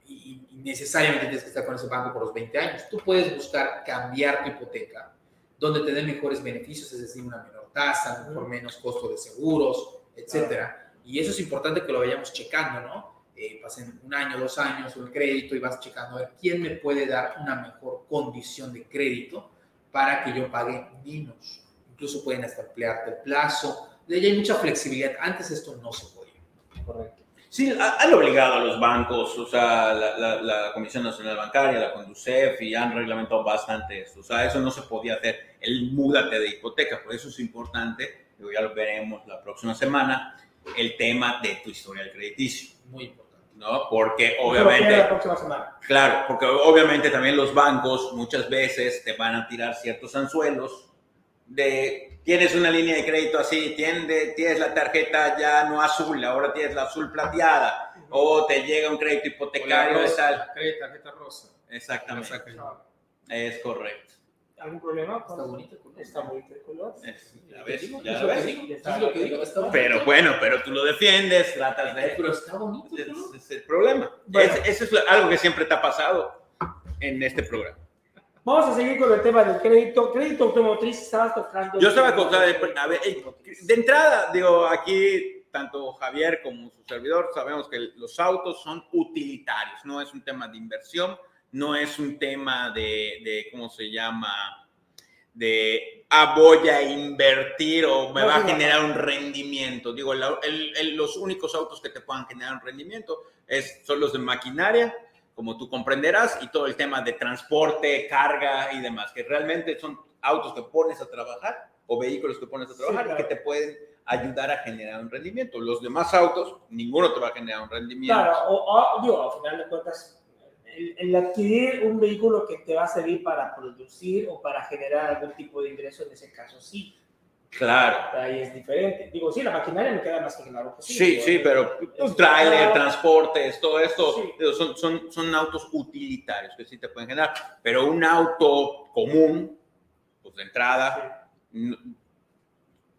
y, y necesariamente tienes que estar con ese banco por los 20 años. Tú puedes buscar cambiar tu hipoteca donde te dé mejores beneficios, es decir, una menor tasa, por menos costo de seguros, etcétera. Y eso es importante que lo vayamos checando, ¿no? Eh, pasen un año, dos años el crédito y vas checando a ver quién me puede dar una mejor condición de crédito para que yo pague menos. Incluso pueden hasta ampliarte el plazo. De ahí hay mucha flexibilidad. Antes esto no se podía. Correcto. Sí, ha- han obligado a los bancos, o sea, la, la- la Comisión Nacional Bancaria, la Conducef, y han reglamentado bastante esto. O sea, eso no se podía hacer, el múdate de hipoteca. Por eso es importante, ya lo veremos la próxima semana, el tema de tu historial crediticio, Muy importante. ¿No? Porque obviamente... tiene la próxima semana. Claro, porque obviamente también los bancos muchas veces te van a tirar ciertos anzuelos de tienes una línea de crédito así, tienes, tienes la tarjeta ya no azul, ahora tienes la azul plateada, o te llega un crédito hipotecario de tal. La crédito, tarjeta rosa. Exactamente, es correcto. ¿Algún problema? con- Está bonito el color. Está bonito el color. Es- ya ves, digo, ya es lo ves. digo, es lo que digo. Pero bueno, pero tú lo defiendes, tratas de... Pero está bonito. color. es el problema. Bueno. Es- eso es algo que siempre te ha pasado en este programa. Vamos a seguir con el tema del crédito. Crédito automotriz, estabas tocando. Yo estaba con, a ver, a ver, eh, de entrada, digo, aquí tanto Javier como su servidor sabemos que los autos son utilitarios, no es un tema de inversión, no es un tema de, de ¿cómo se llama? De, ah, voy a invertir o me No, va a no. generar un rendimiento. Digo, el- el- el- los únicos autos que te puedan generar un rendimiento es, son los de maquinaria, como tú comprenderás, y todo el tema de transporte, carga y demás, que realmente son autos que pones a trabajar o vehículos que pones a trabajar claro. y que te pueden ayudar a generar un rendimiento. Los demás autos, ninguno te va a generar un rendimiento. Claro, o, o, digo, al final de cuentas, el, el adquirir un vehículo que te va a servir para producir o para generar algún tipo de ingreso, en ese caso sí, Claro. ahí es diferente. Digo, sí, la maquinaria me queda más que claro que sí. Sí, sí, pero un tráiler, claro, transportes, todo esto, Sí. son, son, son autos utilitarios que sí te pueden generar, pero un auto común, pues de entrada,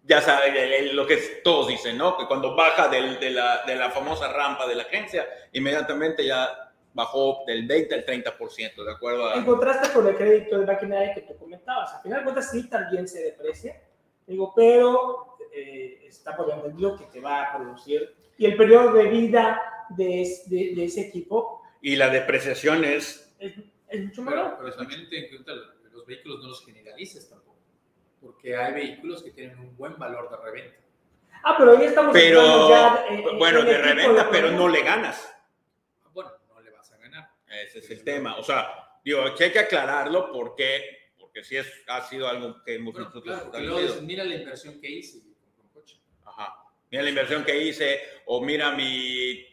ya el- lo que todos dicen, ¿no? Que cuando baja del- de, la, de la famosa rampa de la agencia, inmediatamente ya bajó del 20 al 30%, de acuerdo a... En contraste con el crédito de maquinaria que tú comentabas, al final de cuentas sí también se deprecia, digo, pero eh, está por entendido que te va a producir y el periodo de vida de, es- de- de ese equipo Y la depreciación es... es, es mucho Pero, menor. pero también ten en cuenta los vehículos no los generalices tampoco. Porque hay vehículos que tienen un buen valor de reventa. Ah, pero ahí estamos Pero, ya, eh, bueno, en de reventa, pero producto. no le ganas. Bueno, no le vas a ganar. Ese es el tema. O sea, digo, aquí hay que aclararlo porque, porque sí es, ha sido algo que hemos Bueno, nosotros claro, dices, mira la inversión que hice un coche. Ajá. Mira la inversión que hice, o mira mi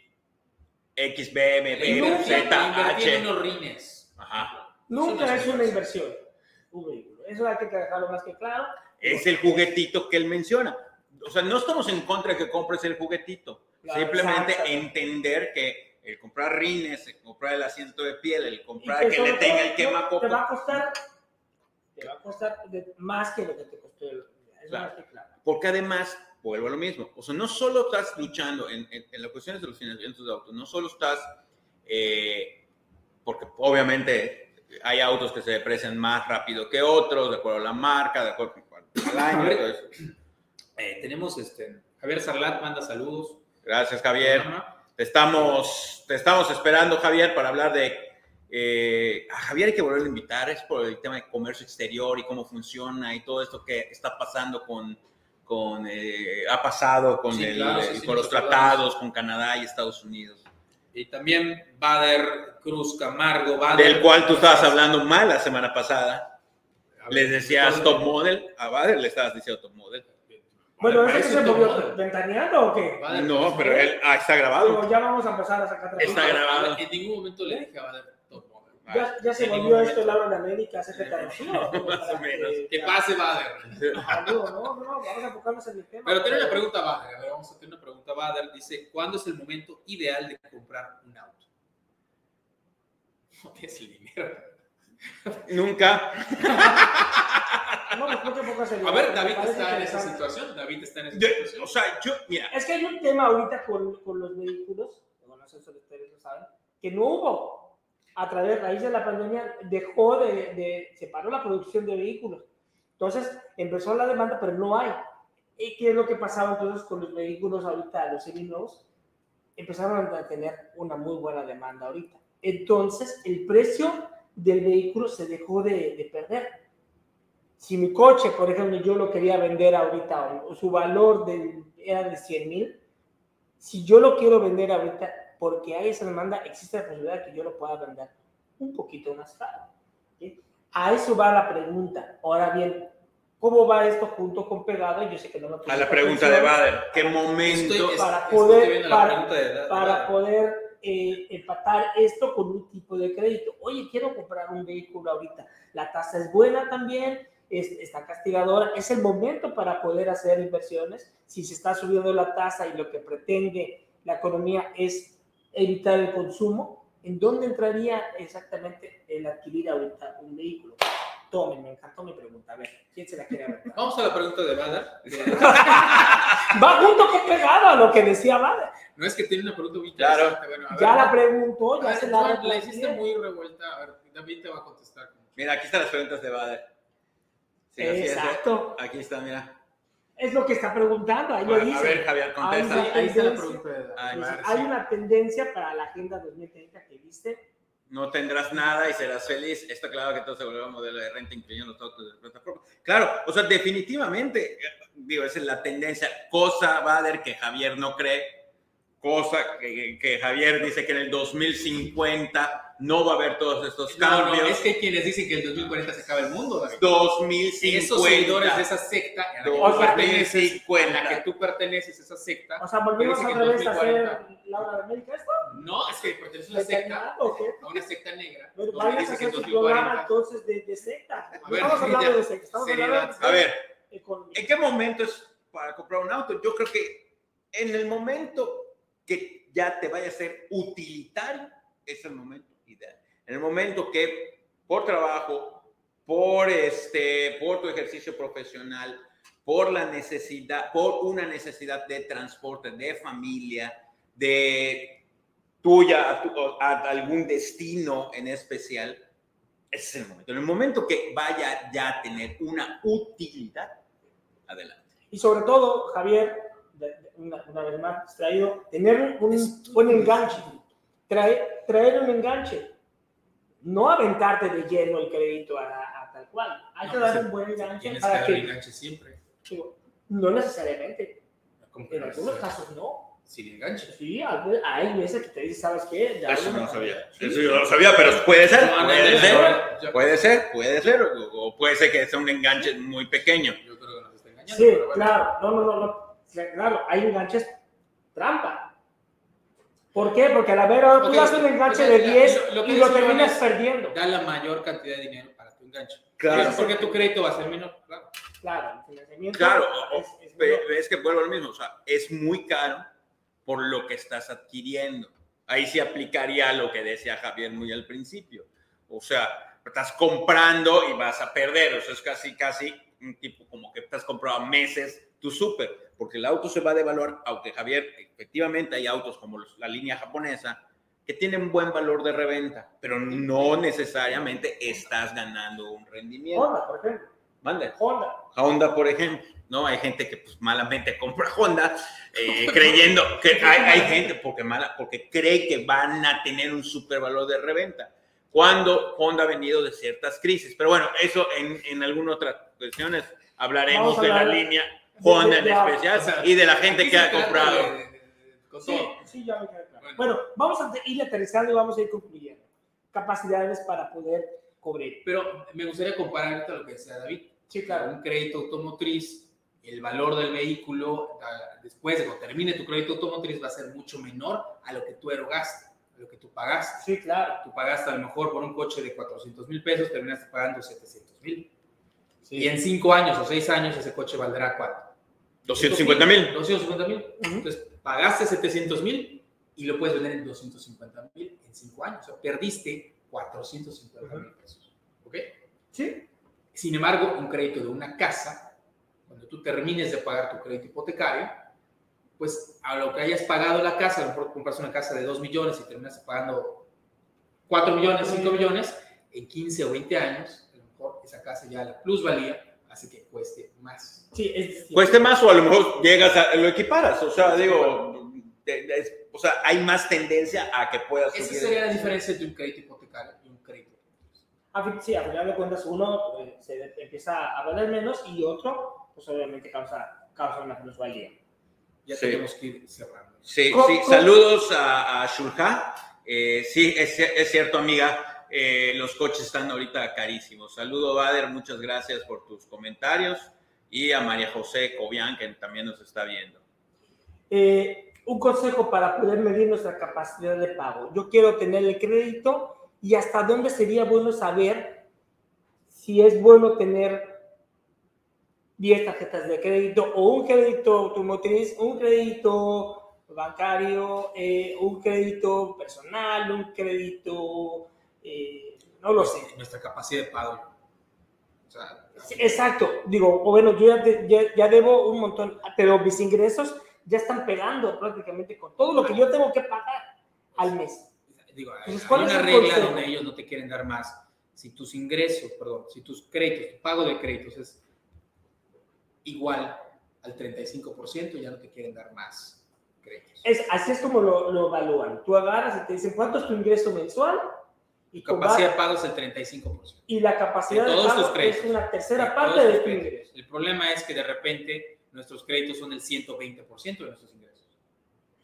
XBM, en ZH. unos rines. Ajá. Nunca no es una inversión, un vehículo. Eso hay que dejarlo más que claro. Es el juguetito que él menciona. O sea, no estamos en contra de que compres el juguetito. Claro, Simplemente entender que el comprar rines, el comprar el asiento de piel, el comprar que le tenga el quemacopo. Te va a costar te va a costar de- más que lo que te costó el. Eso Claro. más que claro. Porque además, vuelvo a lo mismo, o sea, no solo estás luchando en, en, en las cuestiones de los financiamientos de autos, no solo estás, eh, porque obviamente hay autos que se deprecian más rápido que otros, de acuerdo a la marca, de acuerdo al año, todo eso. Eh, tenemos este, Javier Sarlat manda saludos. Gracias, Javier. Programa. Te estamos, te estamos esperando, Javier, para hablar de... eh, a Javier hay que volver a invitar, es por el tema de comercio exterior y cómo funciona y todo esto que está pasando con... con eh, ha pasado con, Sí, el- claro, sí, el- sí, con los nos acordamos. tratados con Canadá y Estados Unidos. Y también Bader Cruz Camargo. Bader, Del cual tú estabas hablando mal la semana pasada. Ver, Les decías top model, a Bader le estabas diciendo top model. Bueno, ¿eso que se movió ventaneando o qué? Bader, No, pues, pero él, ah, está grabado. Digo, ya vamos a empezar a sacar Está grabado. En ningún momento le dije a Bader top model. Ya, ya se En volvió esto. Laura de América, hace que Más o menos. Que pase Bader. Ah, no, no, no, vamos a enfocarnos en el tema. Pero tiene una pregunta Bader. A ver, vamos a tener una pregunta Bader. Dice, ¿cuándo es el momento ideal de comprar un auto? No tienes el dinero. Nunca. No, pues creo que poco se A ver, David está en esa situación. David está en esa Yo- situación. o sea, yo, mira, Es que hay un tema ahorita con, con los vehículos, no no sé si ustedes lo saben, que no hubo. A través, a raíz de la pandemia, dejó de, de, se paró la producción de vehículos. Entonces, empezó la demanda, pero no hay. ¿Y qué es lo que pasaba entonces con los vehículos ahorita, los seminuevos? Empezaron a tener una muy buena demanda ahorita. Entonces, el precio del vehículo se dejó de, de perder. Si mi coche, por ejemplo, yo lo quería vender ahorita, o su valor del, era de 100 mil, si yo lo quiero vender ahorita, porque hay esa demanda, existe la posibilidad de que yo lo pueda vender un poquito más caro. ¿sí? A eso va la pregunta. Ahora bien, ¿cómo va esto junto con pegado? Yo sé que no me a la pregunta de Bader, ¿qué momento? Estoy- para estoy poder- para- de- de para poder eh, empatar esto con un tipo de crédito. Oye, quiero comprar un vehículo ahorita. La tasa es buena también, es- está castigadora. Es el momento para poder hacer inversiones. Si se está subiendo la tasa y lo que pretende la economía es evitar el consumo, ¿en dónde entraría exactamente el adquirir ahorita un vehículo? Tomen, me encantó mi pregunta. A ver, ¿quién se la quiere aventar? Vamos a la pregunta de Bader. Va junto con pegado a lo que decía Vale. No es que tiene una pregunta muy Claro. Bueno, Ya ver, la preguntó, ya ver, se la la hiciste muy revuelta. A ver, David te va a contestar. Mira, aquí están las preguntas de Bader. Sí, es, ¿eh? Exacto. Aquí está, mira. Es lo que está preguntando, ahí lo A, dice. a ver, Javier, contesta. Ahí Ahí está la pregunta. Ay, ver, Hay sí. una tendencia para la Agenda 2030 que viste. No tendrás nada y serás feliz. Está claro que todo se volverá un modelo de renta, incluyendo los autos de plataforma. Claro, o sea, definitivamente, digo, esa es la tendencia. Cosa, Bader, que Javier no cree. Cosa que, que Javier dice que en el 2050 no va a haber todos estos No, no, cambios. es que quienes dicen que el 2040 se acaba el mundo, David. 2050. Esos seguidores de esa secta a la que tú O sea, perteneces, a la 2050. que tú perteneces, esa secta, O sea, volvimos otra vez a 2040. hacer Laura de América esto. no, es que perteneces a una secta, ¿Determinado o qué? a una secta negra, Pero vayas a hacer en su programa 2040 entonces de, de secta. No ver, estamos hablando ya. de secta, estamos Seriedad. hablando de A ver, economía. ¿En qué momento es para comprar un auto? Yo creo que en el momento que ya te vaya a ser utilitario, es el momento ideal. En el momento que por trabajo, por, este, por tu ejercicio profesional, por la necesidad, por una necesidad de transporte, de familia, de tuya a, tu- a algún destino en especial, ese es el momento. En el momento que vaya ya a tener una utilidad, adelante. Y sobre todo, Javier, una, una vez más, traído, tener un, un, un enganche. Traer, traer un enganche. No aventarte de lleno el crédito a, a tal cual. Hay que No, dar pues, un buen enganche tienes que para dar que. el enganche siempre. digo, No necesariamente. Que En no algunos casos no. Sin enganche. Sí, hay ve- hay veces que te dicen, ¿sabes qué? Ya Eso no lo sabía. Sí. Eso yo no lo sabía, pero puede ser. No, Puede ser. yo- Puede ser, puede ser. O o puede ser que sea un enganche muy pequeño. Yo creo que nos está engañando. Sí, bueno. claro. No, no, no, no. Claro, hay enganches trampa. ¿Por qué? Porque a la vera tú Ok, das un enganche de la- 10 lo- lo que y lo terminas perdiendo. Da la mayor cantidad de dinero para tu enganche. Claro. Eso porque tu crédito va a ser menor. Claro. Claro, el financiamiento Claro, es, es menor. Es que vuelvo a lo mismo. O sea, es muy caro por lo que estás adquiriendo. Ahí sí aplicaría lo que decía Javier muy al principio. O sea, estás comprando y vas a perder. O sea, es casi, casi un tipo como que estás comprando meses tu súper, porque el auto se va a devaluar, aunque Javier, efectivamente hay autos como la línea japonesa que tienen buen valor de reventa, pero no necesariamente estás ganando un rendimiento. Honda, por ejemplo. Mande. Honda. Honda, por ejemplo. ¿no? Hay gente que pues, malamente compra Honda eh, creyendo que hay, hay, gente porque, mala, porque cree que van a tener un super valor de reventa cuando Honda ha venido de ciertas crisis. Pero bueno, eso en, en algunas otras cuestiones hablaremos de la línea Honda en especial y de la gente que ha comprado. Sí, sí, ya me queda claro. Bueno, vamos a ir aterrizando y vamos a ir concluyendo. Capacidades para poder cubrir. Pero me gustaría comparar lo que decía David. Sí, claro. Un crédito automotriz el valor del vehículo después de cuando termine tu crédito automotriz va a ser mucho menor a lo que tú erogaste, a lo que tú pagaste. Sí, claro. Tú pagaste a lo mejor por un coche de 400 mil pesos, terminaste pagando 700 mil. Y en 5 años o 6 años ese coche valdrá cuánto? 250 mil. 250 mil. Entonces pagaste 700 mil y lo puedes vender en 250 mil en 5 años. O sea, perdiste 450 mil pesos. ¿Ok? Sí. Sin embargo, un crédito de una casa cuando tú termines de pagar tu crédito hipotecario, pues a lo que hayas pagado la casa, a lo mejor compras una casa de 2 millones y terminas pagando 4 millones, 5 millones, en 15 o 20 años, a lo mejor esa casa ya la plusvalía hace que cueste más. Sí, es, cueste más o a lo mejor llegas a lo equiparas, o sea, digo, es, o sea, hay más tendencia a que puedas Esa sería la diferencia entre un crédito hipotecario y un crédito. Sí, a final de cuentas uno eh, se empieza a valer menos y otro pues obviamente causa, causa una plusvalía. Ya sí. tenemos que ir cerrando. Sí, sí. Saludos a, a Shulha. Eh, sí, es, es, cierto, amiga. Eh, los coches están ahorita carísimos. Saludo, Bader. Muchas gracias por tus comentarios. Y a María José Cobian, que también nos está viendo. Eh, un consejo para poder medir nuestra capacidad de pago. Yo quiero tener el crédito y hasta dónde sería bueno saber si es bueno tener 10 tarjetas de crédito o un crédito automotriz, un crédito bancario, eh, un crédito personal, un crédito, eh, no lo sé. Nuestra capacidad de pago. O sea, Exacto, digo, bueno, yo ya, ya, ya, debo un montón, pero mis ingresos ya están pegando prácticamente con todo lo que yo tengo que pagar al mes. Digo, hay, hay una regla donde ellos no te quieren dar más. Si tus ingresos, perdón, si tus créditos, tu pago de créditos es igual al 35%, ya no te quieren dar más créditos. Es, así es como lo, lo, evalúan. Tú agarras y te dicen cuánto es tu ingreso mensual. Y capacidad de pago es el 35%. Y la capacidad de, todos de pago es una tercera de parte de tu ingreso. El problema es que de repente nuestros créditos son el 120% de nuestros ingresos.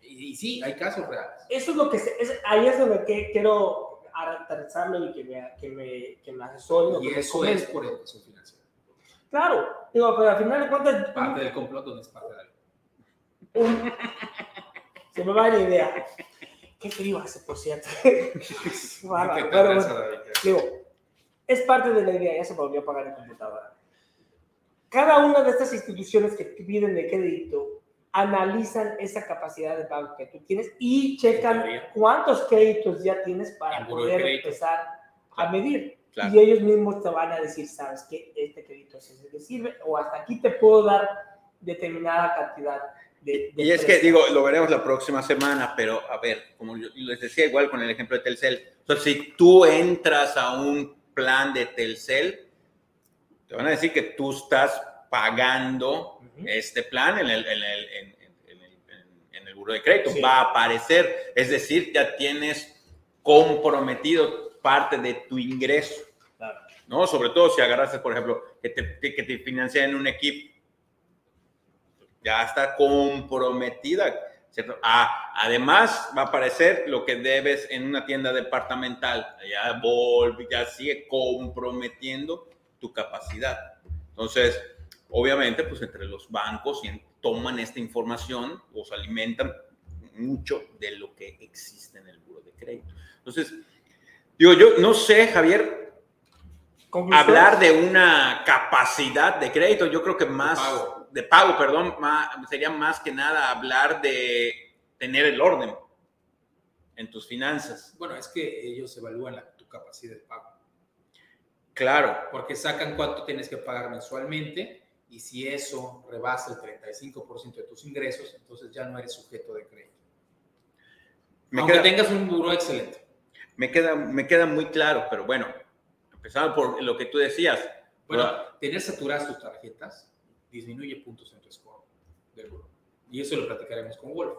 Y, y, sí, hay casos reales. Eso es lo que, es, ahí es donde que, quiero aterrizarlo y que me, que me, que me asesoren. Y eso es por educación financiera. Claro, digo, pero al final de cuentas. Parte del complot no es parte de algo. Se me va la idea. Qué frío hace, por cierto. bueno, pero, digo, es parte de la idea, ya se volvió a pagar el computadora. Cada una de estas instituciones que piden de crédito analizan esa capacidad de pago que tú tienes y checan cuántos créditos ya tienes para poder empezar a medir. Claro. Y ellos mismos te van a decir, sabes que este crédito sí te sirve o hasta aquí te puedo dar determinada cantidad de... de y es que digo, lo veremos la próxima semana, pero a ver, como yo les decía igual con el ejemplo de Telcel, entonces si tú entras a un plan de Telcel, te van a decir que tú estás pagando uh -huh. este plan en el, en el, en, en el, en el buro de crédito, sí. va a aparecer, es decir, ya tienes comprometido parte de tu ingreso. Claro. ¿no? Sobre todo si agarraste, por ejemplo, que te, que te financian un equipo, ya está comprometida, ¿cierto? Ah, además, va a aparecer lo que debes en una tienda departamental, ya, volve, ya sigue comprometiendo tu capacidad. Entonces, obviamente, pues entre los bancos toman esta información, los alimentan mucho de lo que existe en el buro de crédito. Entonces, digo, yo no sé, Javier, hablar de una capacidad de crédito, yo creo que más pago. De pago, perdón, más, sería más que nada hablar de tener el orden en tus finanzas. Bueno, es que ellos evalúan la, tu capacidad de pago. Claro. Porque sacan cuánto tienes que pagar mensualmente y si eso rebasa el 35% de tus ingresos, entonces ya no eres sujeto de crédito. Me Aunque queda, tengas un buro excelente. me, queda, me queda muy claro, pero bueno, empezando por lo que tú decías. Bueno, tener saturadas tus tarjetas disminuye puntos en tu score del buro. Y eso lo platicaremos con Wolf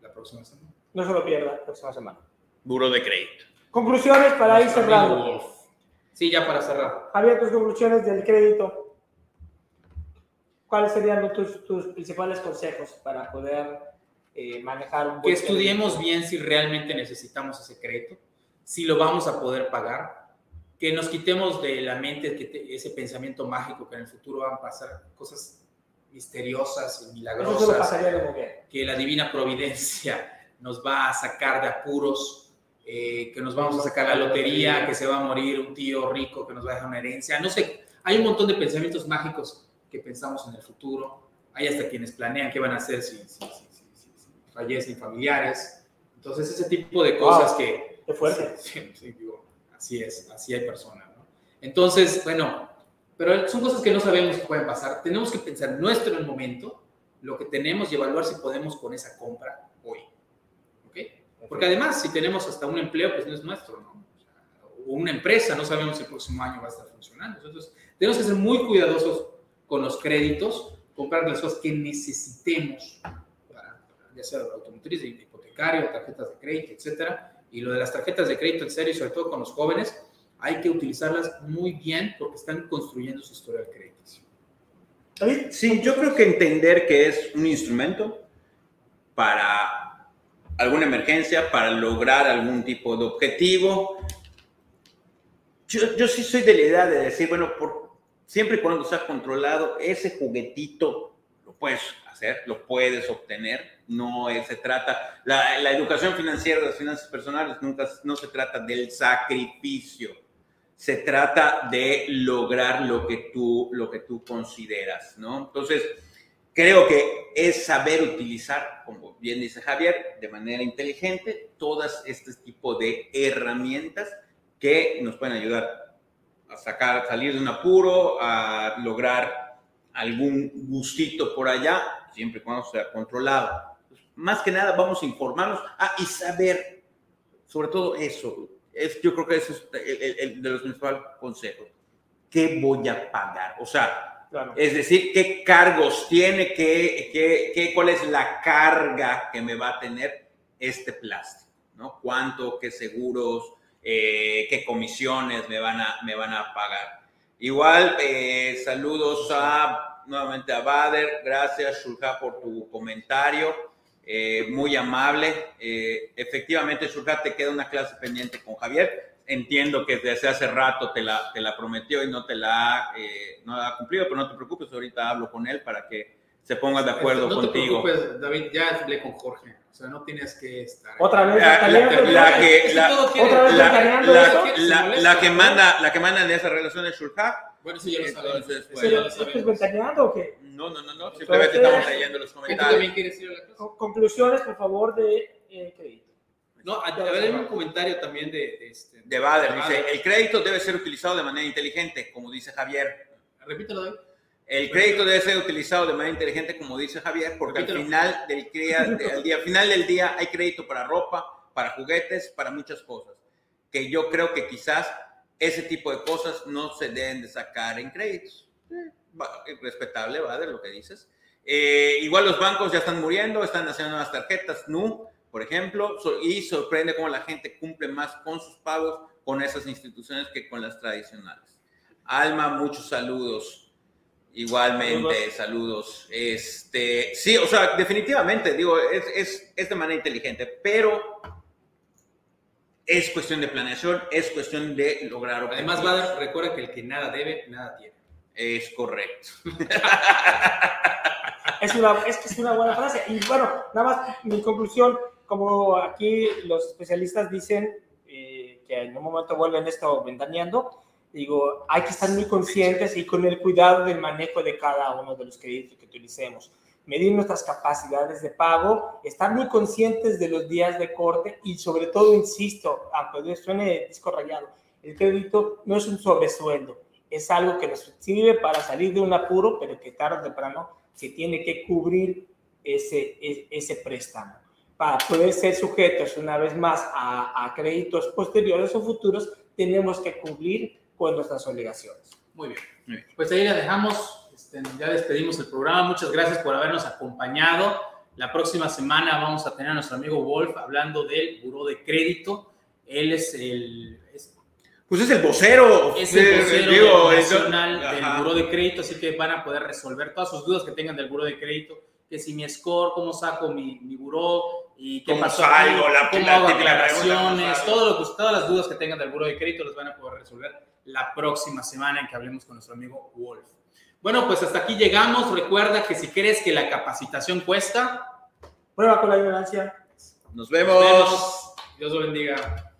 la próxima semana. No se lo pierda la próxima semana. Buro de crédito. Conclusiones para ir cerrando. Wolf. Sí, ya para cerrar. Javier, tus conclusiones del crédito. ¿Cuáles serían tus, tus principales consejos para poder eh, manejar un Que buen estudiemos crédito? bien si realmente necesitamos ese crédito, si lo vamos a poder pagar, que nos quitemos de la mente que te- ese pensamiento mágico que en el futuro van a pasar cosas misteriosas y milagrosas, que la divina providencia nos va a sacar de apuros, eh, que nos vamos a sacar la lotería, que se va a morir un tío rico que nos va a dejar una herencia, no sé, hay un montón de pensamientos mágicos que pensamos en el futuro, hay hasta quienes planean qué van a hacer si, si, si- si- fallecen familiares, entonces ese tipo de cosas Wow. que... Qué fuerte. Sí, sí, así es, así hay personas, ¿no? Entonces, bueno, pero son cosas que no sabemos que pueden pasar. Tenemos que pensar nuestro en el momento, lo que tenemos y evaluar si podemos con esa compra hoy. ¿Ok? Porque además, si tenemos hasta un empleo, pues no es nuestro, ¿no? O, una empresa, no sabemos si el próximo año va a estar funcionando. Entonces, tenemos que ser muy cuidadosos con los créditos, comprar las cosas que necesitemos, para, para ya sea automotriz, hipotecario, tarjetas de crédito, etcétera. Y lo de las tarjetas de crédito, en serio, sobre todo con los jóvenes, hay que utilizarlas muy bien porque están construyendo su historia de crédito. David, Sí, yo creo que entender que es un instrumento para alguna emergencia, para lograr algún tipo de objetivo. Yo, yo sí soy de la idea de decir, bueno, por, siempre y cuando sea controlado, ese juguetito lo puedes hacer, lo puedes obtener. No se trata, la, la educación financiera, las finanzas personales, nunca no se trata del sacrificio se trata de lograr lo que tú, lo que tú consideras, ¿no? Entonces, creo que es saber utilizar, como bien dice Javier, de manera inteligente, todas este tipo de herramientas que nos pueden ayudar a sacar, salir de un apuro, a lograr algún gustito por allá, siempre y cuando sea controlado. Más que nada, vamos a informarnos ah, y saber, sobre todo eso, es, yo creo que ese es el, el- el de los principales consejos. ¿Qué voy a pagar? O sea, claro. es decir, ¿qué cargos tiene? ¿Qué, qué, qué, ¿Cuál es la carga que me va a tener este plástico? ¿no? ¿Cuánto? ¿Qué seguros? eh, ¿Qué comisiones me van a, me van a pagar? Igual, eh, saludos a, nuevamente a Bader. Gracias, Shulja, por tu comentario. Eh, muy amable. Eh, efectivamente, Shulja, te queda una clase pendiente con Javier. Entiendo que desde hace rato te la, te la prometió y no te la ha, eh, no la ha cumplido, pero no te preocupes, ahorita hablo con él para que se ponga de acuerdo no contigo. te preocupes, David, ya hablé con Jorge. O sea, no tienes que estar. Otra vez, La- que- manda, la que manda en esa relación es Shulja. Bueno, eso ya lo sabemos. Pues, ¿Pero ya lo ¿esto es sabemos. ventaneando o qué? No, no, no, no. Simplemente estamos leyendo los ¿Que tú comentarios. también quieres ir a la clase? Conclusiones, por favor, de eh, crédito. No, a, a ver, hay un comentario también de, de este. De Bader de dice, el crédito debe ser utilizado de manera inteligente, como dice Javier. Repítelo, David. El crédito debe ser utilizado de manera inteligente, como dice Javier, porque al final del, día, al día, al final del día hay crédito para ropa, para juguetes, para muchas cosas. Que yo creo que quizás ese tipo de cosas no se deben de sacar en créditos. Eh, respetable, va de lo que dices. Eh, igual los bancos ya están muriendo, están haciendo nuevas tarjetas, NU, por ejemplo, y sorprende cómo la gente cumple más con sus pagos con esas instituciones que con las tradicionales. Alma, muchos saludos. Igualmente, saludos. Este, sí, o sea, definitivamente, digo, es, es, es de manera inteligente, pero es cuestión de planeación, es cuestión de lograr Además. Bader, recuerda que el que nada debe, nada tiene. Es correcto. Es, una, es que es una buena frase. Y bueno, nada más mi conclusión, como aquí los especialistas dicen eh, que en un momento vuelven esto ventaneando, digo, hay que estar muy conscientes y con el cuidado del manejo de cada uno de los créditos que utilicemos. Medir nuestras capacidades de pago, estar muy conscientes de los días de corte y sobre todo, insisto, aunque suene disco rayado, El crédito no es un sobresueldo, es algo que nos sirve para salir de un apuro, pero que tarde o temprano se tiene que cubrir ese, e, ese préstamo. Para poder ser sujetos una vez más a, a créditos posteriores o futuros, tenemos que cumplir con nuestras obligaciones. Muy bien. Pues ahí la dejamos. Este, ya despedimos el programa. Muchas gracias por habernos acompañado. La próxima semana vamos a tener a nuestro amigo Wolf hablando del buró de crédito. Él es el. pues es el vocero. Es el vocero nacional del buró de crédito, así que van a poder resolver todas sus dudas que tengan del buró de crédito. Que si mi score, cómo saco mi, mi buró y qué pasó, salgo, la, cómo hago todo lo que, todas las dudas que tengan del buró de crédito las van a poder resolver la próxima semana en que hablemos con nuestro amigo Wolf. Bueno, pues hasta aquí llegamos. Recuerda que si crees que la capacitación cuesta, prueba con la ignorancia. Nos vemos. Nos vemos. Dios lo bendiga.